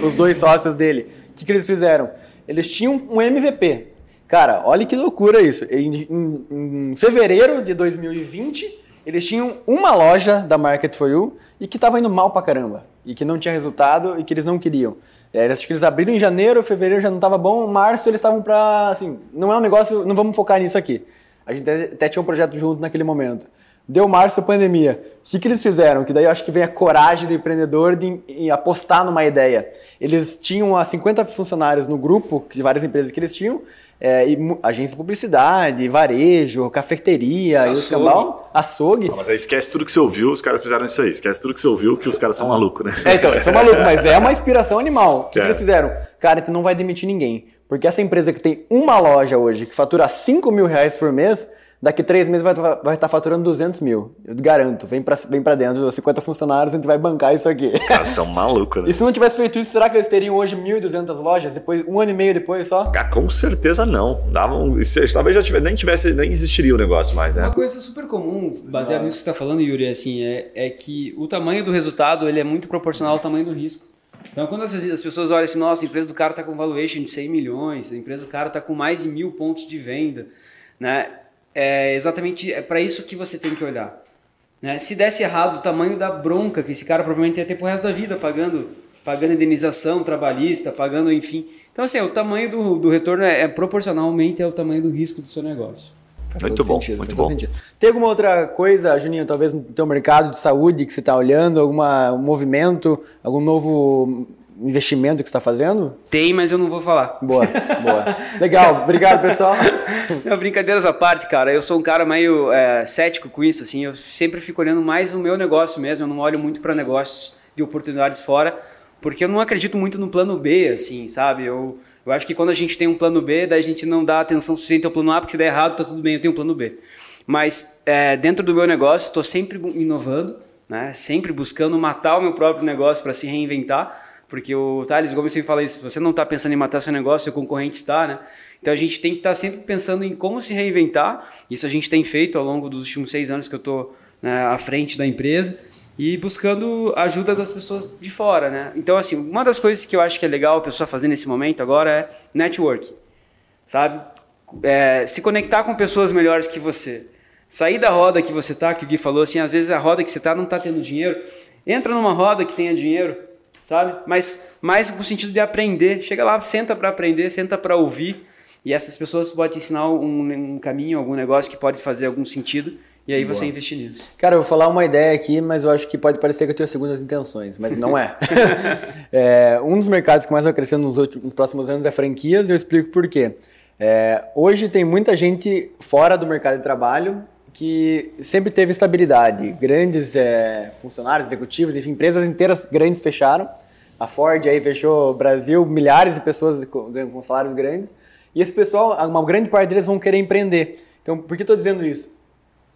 os dois sócios dele. O que, que eles fizeram? Eles tinham um MVP, Cara, olha que loucura isso. Em, em, em, fevereiro de 2020, eles tinham uma loja da Market for You e que estava indo mal pra caramba. E que não tinha resultado e que eles não queriam. É, acho que eles abriram em janeiro, fevereiro já não estava bom, março eles estavam pra. Assim, não é um negócio, não vamos focar nisso aqui. A gente até tinha um projeto junto naquele momento. Deu março, pandemia. O que, que eles fizeram? Que daí eu acho que vem a coragem do empreendedor de, de apostar numa ideia. Eles tinham 50 funcionários no grupo de várias empresas que eles tinham, é, e, agência de publicidade, varejo, cafeteria, açougue. açougue. Não, mas aí esquece tudo que você ouviu, os caras fizeram isso aí. Esquece tudo que você ouviu, que os caras são malucos, né? É, então, eles são malucos, mas é uma inspiração animal. O que, é. que eles fizeram? Cara, tu não vai demitir ninguém. Porque essa empresa que tem uma loja hoje, que fatura 5 mil reais por mês, Daqui três meses vai, vai estar faturando 200 mil. Eu garanto. Vem pra, vem pra dentro, 50 funcionários, a gente vai bancar isso aqui. Cara, são malucos, né? E se não tivesse feito isso, será que eles teriam hoje 1.200 lojas? Depois, um ano e meio depois só? Cara, com certeza não. Davam, talvez já tivesse, nem tivesse, nem existiria o negócio mais, né? Uma coisa super comum, baseado nisso que você está falando, Yuri, é assim, é, é que o tamanho do resultado ele é muito proporcional ao tamanho do risco. Então, quando as, as pessoas olham assim, nossa, a empresa do cara está com valuation de 100 milhões, a empresa do cara está com mais de mil pontos de venda, né? É exatamente é para isso que você tem que olhar. Né? Se desse errado, o tamanho da bronca que esse cara provavelmente ia ter pro resto da vida pagando pagando indenização trabalhista, pagando enfim. Então assim, o tamanho do, do retorno é, é proporcionalmente ao tamanho do risco do seu negócio. Faz muito bom, sentido, muito bom. Sentido. Tem alguma outra coisa, Juninho, talvez no teu mercado de saúde que você está olhando, algum movimento, algum novo investimento que você está fazendo? Tem, mas eu não vou falar. Boa, boa. Legal, obrigado pessoal. Não, brincadeiras à parte, cara. Eu sou um cara meio é, cético com isso, assim. Eu sempre fico olhando mais o meu negócio mesmo. Eu não olho muito para negócios de oportunidades fora, porque eu não acredito muito no plano B, assim, sabe? Eu, eu acho que quando a gente tem um plano B, daí a gente não dá atenção suficiente ao plano A, porque se der errado, tá tudo bem, eu tenho um plano B. Mas é, dentro do meu negócio, estou sempre inovando, né? Sempre buscando matar o meu próprio negócio para se reinventar porque o Thales Gomes sempre fala isso, você não está pensando em matar seu negócio, seu concorrente está, né? Então a gente tem que estar tá sempre pensando em como se reinventar, isso a gente tem feito ao longo dos últimos seis anos que eu estou né, à frente da empresa, e buscando ajuda das pessoas de fora, né? Então, assim, uma das coisas que eu acho que é legal a pessoa fazer nesse momento agora é network, sabe? É, se conectar com pessoas melhores que você. Sair da roda que você tá, que o Gui falou, assim, às vezes a roda que você tá não tá tendo dinheiro. Entra numa roda que tenha dinheiro, sabe? Mas mais no sentido de aprender. Chega lá, senta para aprender, senta para ouvir. E essas pessoas podem te ensinar um, um, caminho, algum negócio que pode fazer algum sentido. E aí Boa. você investir nisso. Cara, eu vou falar uma ideia aqui, mas eu acho que pode parecer que eu tenho segundas intenções, mas não é. é um dos mercados que mais vai crescer nos, últimos, nos próximos anos é franquias, e eu explico por quê. É, hoje tem muita gente fora do mercado de trabalho que sempre teve estabilidade. Grandes é, funcionários, executivos, enfim, empresas inteiras grandes fecharam. A Ford aí fechou o Brasil, milhares de pessoas com, com salários grandes. E esse pessoal, uma grande parte deles vão querer empreender. Então, por que estou dizendo isso?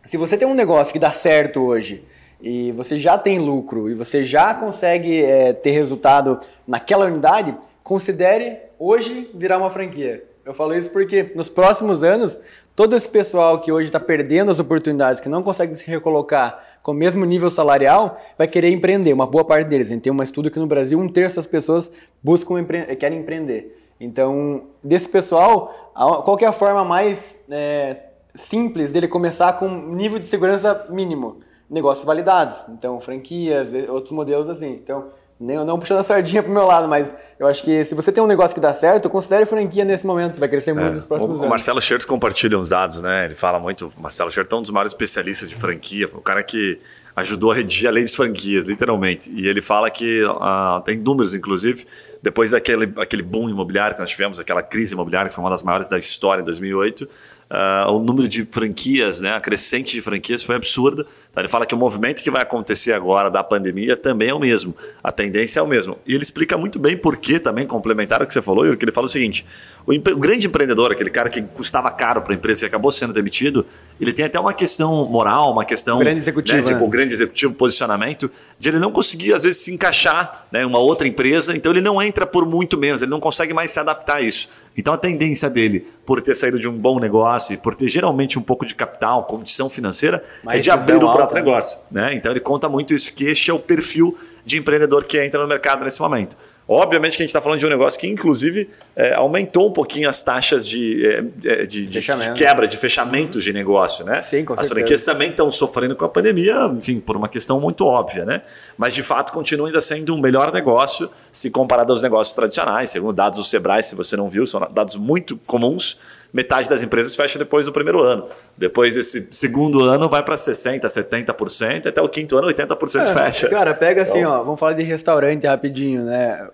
Se você tem um negócio que dá certo hoje e você já tem lucro e você já consegue é, ter resultado naquela unidade, considere hoje virar uma franquia. Eu falo isso porque nos próximos anos, todo esse pessoal que hoje está perdendo as oportunidades, que não consegue se recolocar com o mesmo nível salarial, vai querer empreender. Uma boa parte deles. Tem um estudo que no Brasil um terço das pessoas buscam empre querem empreender. Então, desse pessoal, qual é a forma mais é, simples dele começar com um nível de segurança mínimo? Negócios validados. Então, franquias, outros modelos assim. Então, não, não puxando a sardinha pro meu lado, mas eu acho que se você tem um negócio que dá certo, considere franquia nesse momento, vai crescer muito é, nos próximos o, anos. O Marcelo Schertz compartilha uns dados, né? Ele fala muito, o Marcelo Schertz é um dos maiores especialistas de franquia, o cara que ajudou a redigir a lei de franquias, literalmente. E ele fala que, uh, tem números, inclusive, depois daquele aquele boom imobiliário que nós tivemos, aquela crise imobiliária, que foi uma das maiores da história em 2008, uh, o número de franquias, né, a crescente de franquias foi absurda. Então, ele fala que o movimento que vai acontecer agora da pandemia também é o mesmo. A tendência é o mesmo. E ele explica muito bem por que também, complementar o que você falou, Yuri, que ele fala o seguinte: o, o grande empreendedor, aquele cara que custava caro para a empresa e acabou sendo demitido, ele tem até uma questão moral, uma questão. Grande executivo. Né, tipo, né? grande executivo, posicionamento, de ele não conseguir, às vezes, se encaixar né, em uma outra empresa, então ele não entra por muito menos, ele não consegue mais se adaptar a isso. Então a tendência dele, por ter saído de um bom negócio, por ter geralmente um pouco de capital, condição financeira, Mas é de abrir o próprio negócio. Né? Então ele conta muito isso, que este é o perfil de empreendedor que entra no mercado nesse momento. Obviamente que a gente está falando de um negócio que, inclusive, é, aumentou um pouquinho as taxas de, é, é, de, de- Fechamento. de quebra, de fechamentos de negócio. Né? Sim, com As certeza. franquias também estão sofrendo com a pandemia, enfim, por uma questão muito óbvia, né? Mas de fato continua ainda sendo um melhor negócio se comparado aos negócios tradicionais. Segundo dados do Sebrae, se você não viu, são dados muito comuns. Metade das empresas fecha depois do primeiro ano. Depois desse segundo ano vai para 60%, 70%, até o quinto ano 80% fecha. Cara, pega assim, Então- ó, vamos falar de restaurante rapidinho, né?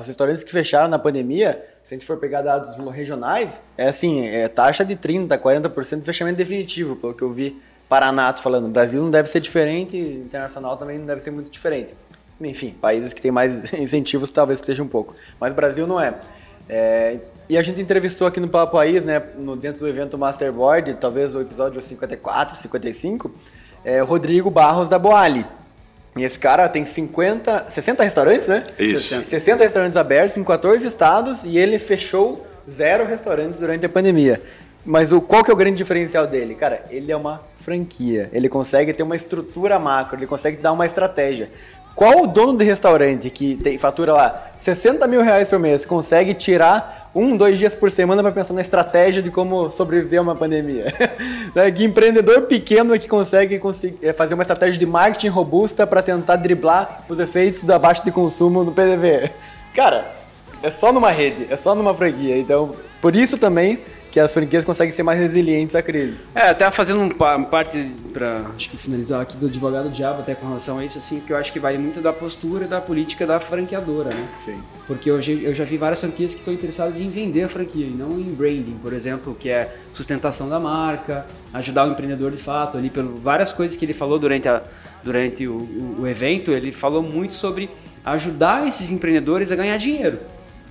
Os restaurantes que fecharam na pandemia, se a gente for pegar dados regionais, é assim, é taxa de 30%, 40% de fechamento definitivo, pelo que eu vi Paranato falando. O Brasil não deve ser diferente, internacional também não deve ser muito diferente. Enfim, países que têm mais incentivos talvez seja um pouco. Mas o Brasil não é. É, e a gente entrevistou aqui no Papo País, né, no, dentro do evento Masterboard, talvez o episódio 54, 55, é, o Rodrigo Barros da Boali. E esse cara tem 50, 60 restaurantes, né? Isso. 60, 60 restaurantes abertos em 14 estados e ele fechou zero restaurantes durante a pandemia. Mas o, qual que é o grande diferencial dele? Cara, ele é uma franquia. Ele consegue ter uma estrutura macro, ele consegue dar uma estratégia. Qual o dono de restaurante que tem, fatura lá 60 mil reais por mês consegue tirar um, dois dias por semana para pensar na estratégia de como sobreviver a uma pandemia? Né, que empreendedor pequeno que consegue é, fazer uma estratégia de marketing robusta para tentar driblar os efeitos da baixa de consumo no PDV? Cara, é só numa rede, é só numa franquia. Então, por isso também que as franquias conseguem ser mais resilientes à crise. É, até fazendo um parte pra acho que finalizar aqui do advogado diabo até com relação a isso, assim, que eu acho que vale muito da postura da política da franqueadora, né? Sim. Porque eu, já- eu já vi várias franquias que estão interessadas em vender a franquia e não em branding, por exemplo, que é sustentação da marca, ajudar o empreendedor de fato ali, pelo várias coisas que ele falou durante, a, durante o, o- o evento, ele falou muito sobre ajudar esses empreendedores a ganhar dinheiro.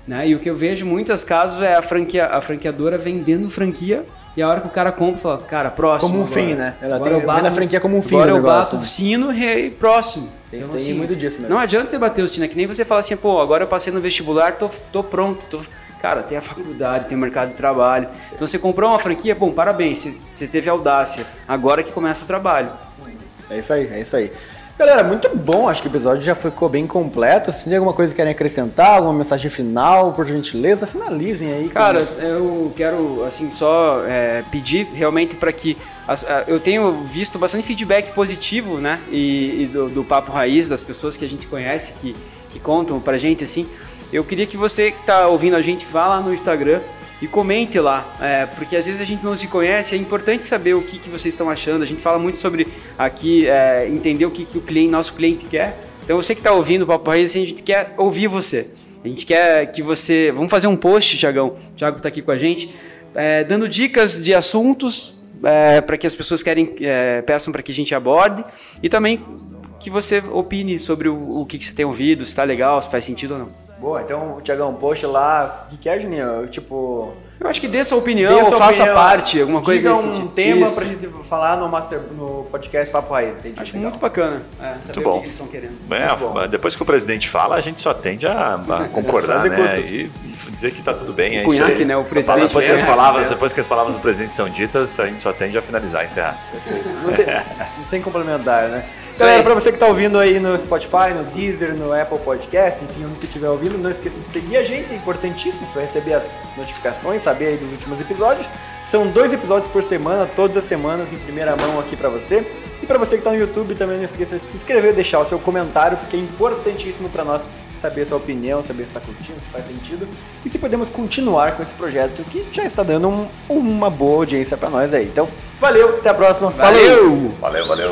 Né? E o que eu vejo em muitos casos é a, franquia, a franqueadora vendendo franquia e a hora que o cara compra, fala, cara, próximo. Como um agora. fim, né? Ela Agora tem- eu bato- a franquia como um fim Agora do eu negócio, bato né? o sino e próximo. Tem- tem muito disso mesmo. Não adianta você bater o sino, é que nem você fala assim, pô, agora eu passei no vestibular, tô, tô pronto. Tô... Cara, tem a faculdade, tem o mercado de trabalho. Então você comprou uma franquia, bom, parabéns, você, você teve audácia. Agora que começa o trabalho. É isso aí, é isso aí. Galera, muito bom. Acho que o episódio já ficou bem completo. Se tem alguma coisa que querem acrescentar, alguma mensagem final, por gentileza, finalizem aí. Cara, eu quero assim só é, pedir realmente para que eu tenho visto bastante feedback positivo, né? E, e do, do papo raiz das pessoas que a gente conhece que, que contam pra gente assim. Eu queria que você que tá ouvindo a gente vá lá no Instagram e comente lá, é, porque às vezes a gente não se conhece, é importante saber o que, que vocês estão achando. A gente fala muito sobre aqui é, entender o que, que o cliente, nosso cliente quer. Então você que está ouvindo o Papo Raiz, assim, a gente quer ouvir você. A gente quer que você. Vamos fazer um post, Tiagão. O Thiago está aqui com a gente, é, dando dicas de assuntos para que as pessoas querem é, peçam para que a gente aborde e também que você opine sobre o, o que, que você tem ouvido, se está legal, se faz sentido ou não. Boa, então, Tiagão, post lá. O que, que é, Juninho? Tipo. Eu acho que dê sua opinião, dê ou sua faça opinião, parte, alguma coisa diga nesse um sentido. tema Isso. pra gente falar no, master, no podcast Papo Raiz. Entendi. Acho legal. muito bacana é, saber bom. o que, que eles estão querendo. É, bom. depois que o presidente fala, a gente só tende a, a concordar, né? E, e dizer que tá tudo bem. É Cunhaque, isso aí. né? O presidente Depois que, as palavras, depois que as palavras do presidente são ditas, a gente só tende a finalizar, encerrar. Não tem- sem complementar, né? Isso Galera, aí. pra você que tá ouvindo aí no Spotify, no Deezer, no Apple Podcast, enfim, onde você estiver ouvindo, não esqueça de seguir a gente, é importantíssimo, você vai receber as notificações, saber aí dos últimos episódios. São dois episódios por semana, todas as semanas, em primeira mão aqui pra você. E pra você que tá no YouTube, também não esqueça de se inscrever, deixar o seu comentário, porque é importantíssimo pra nós saber a sua opinião, saber se tá curtindo, se faz sentido e se podemos continuar com esse projeto que já está dando um- uma boa audiência pra nós aí. Então, valeu, até a próxima. Falou! Valeu! Valeu, valeu.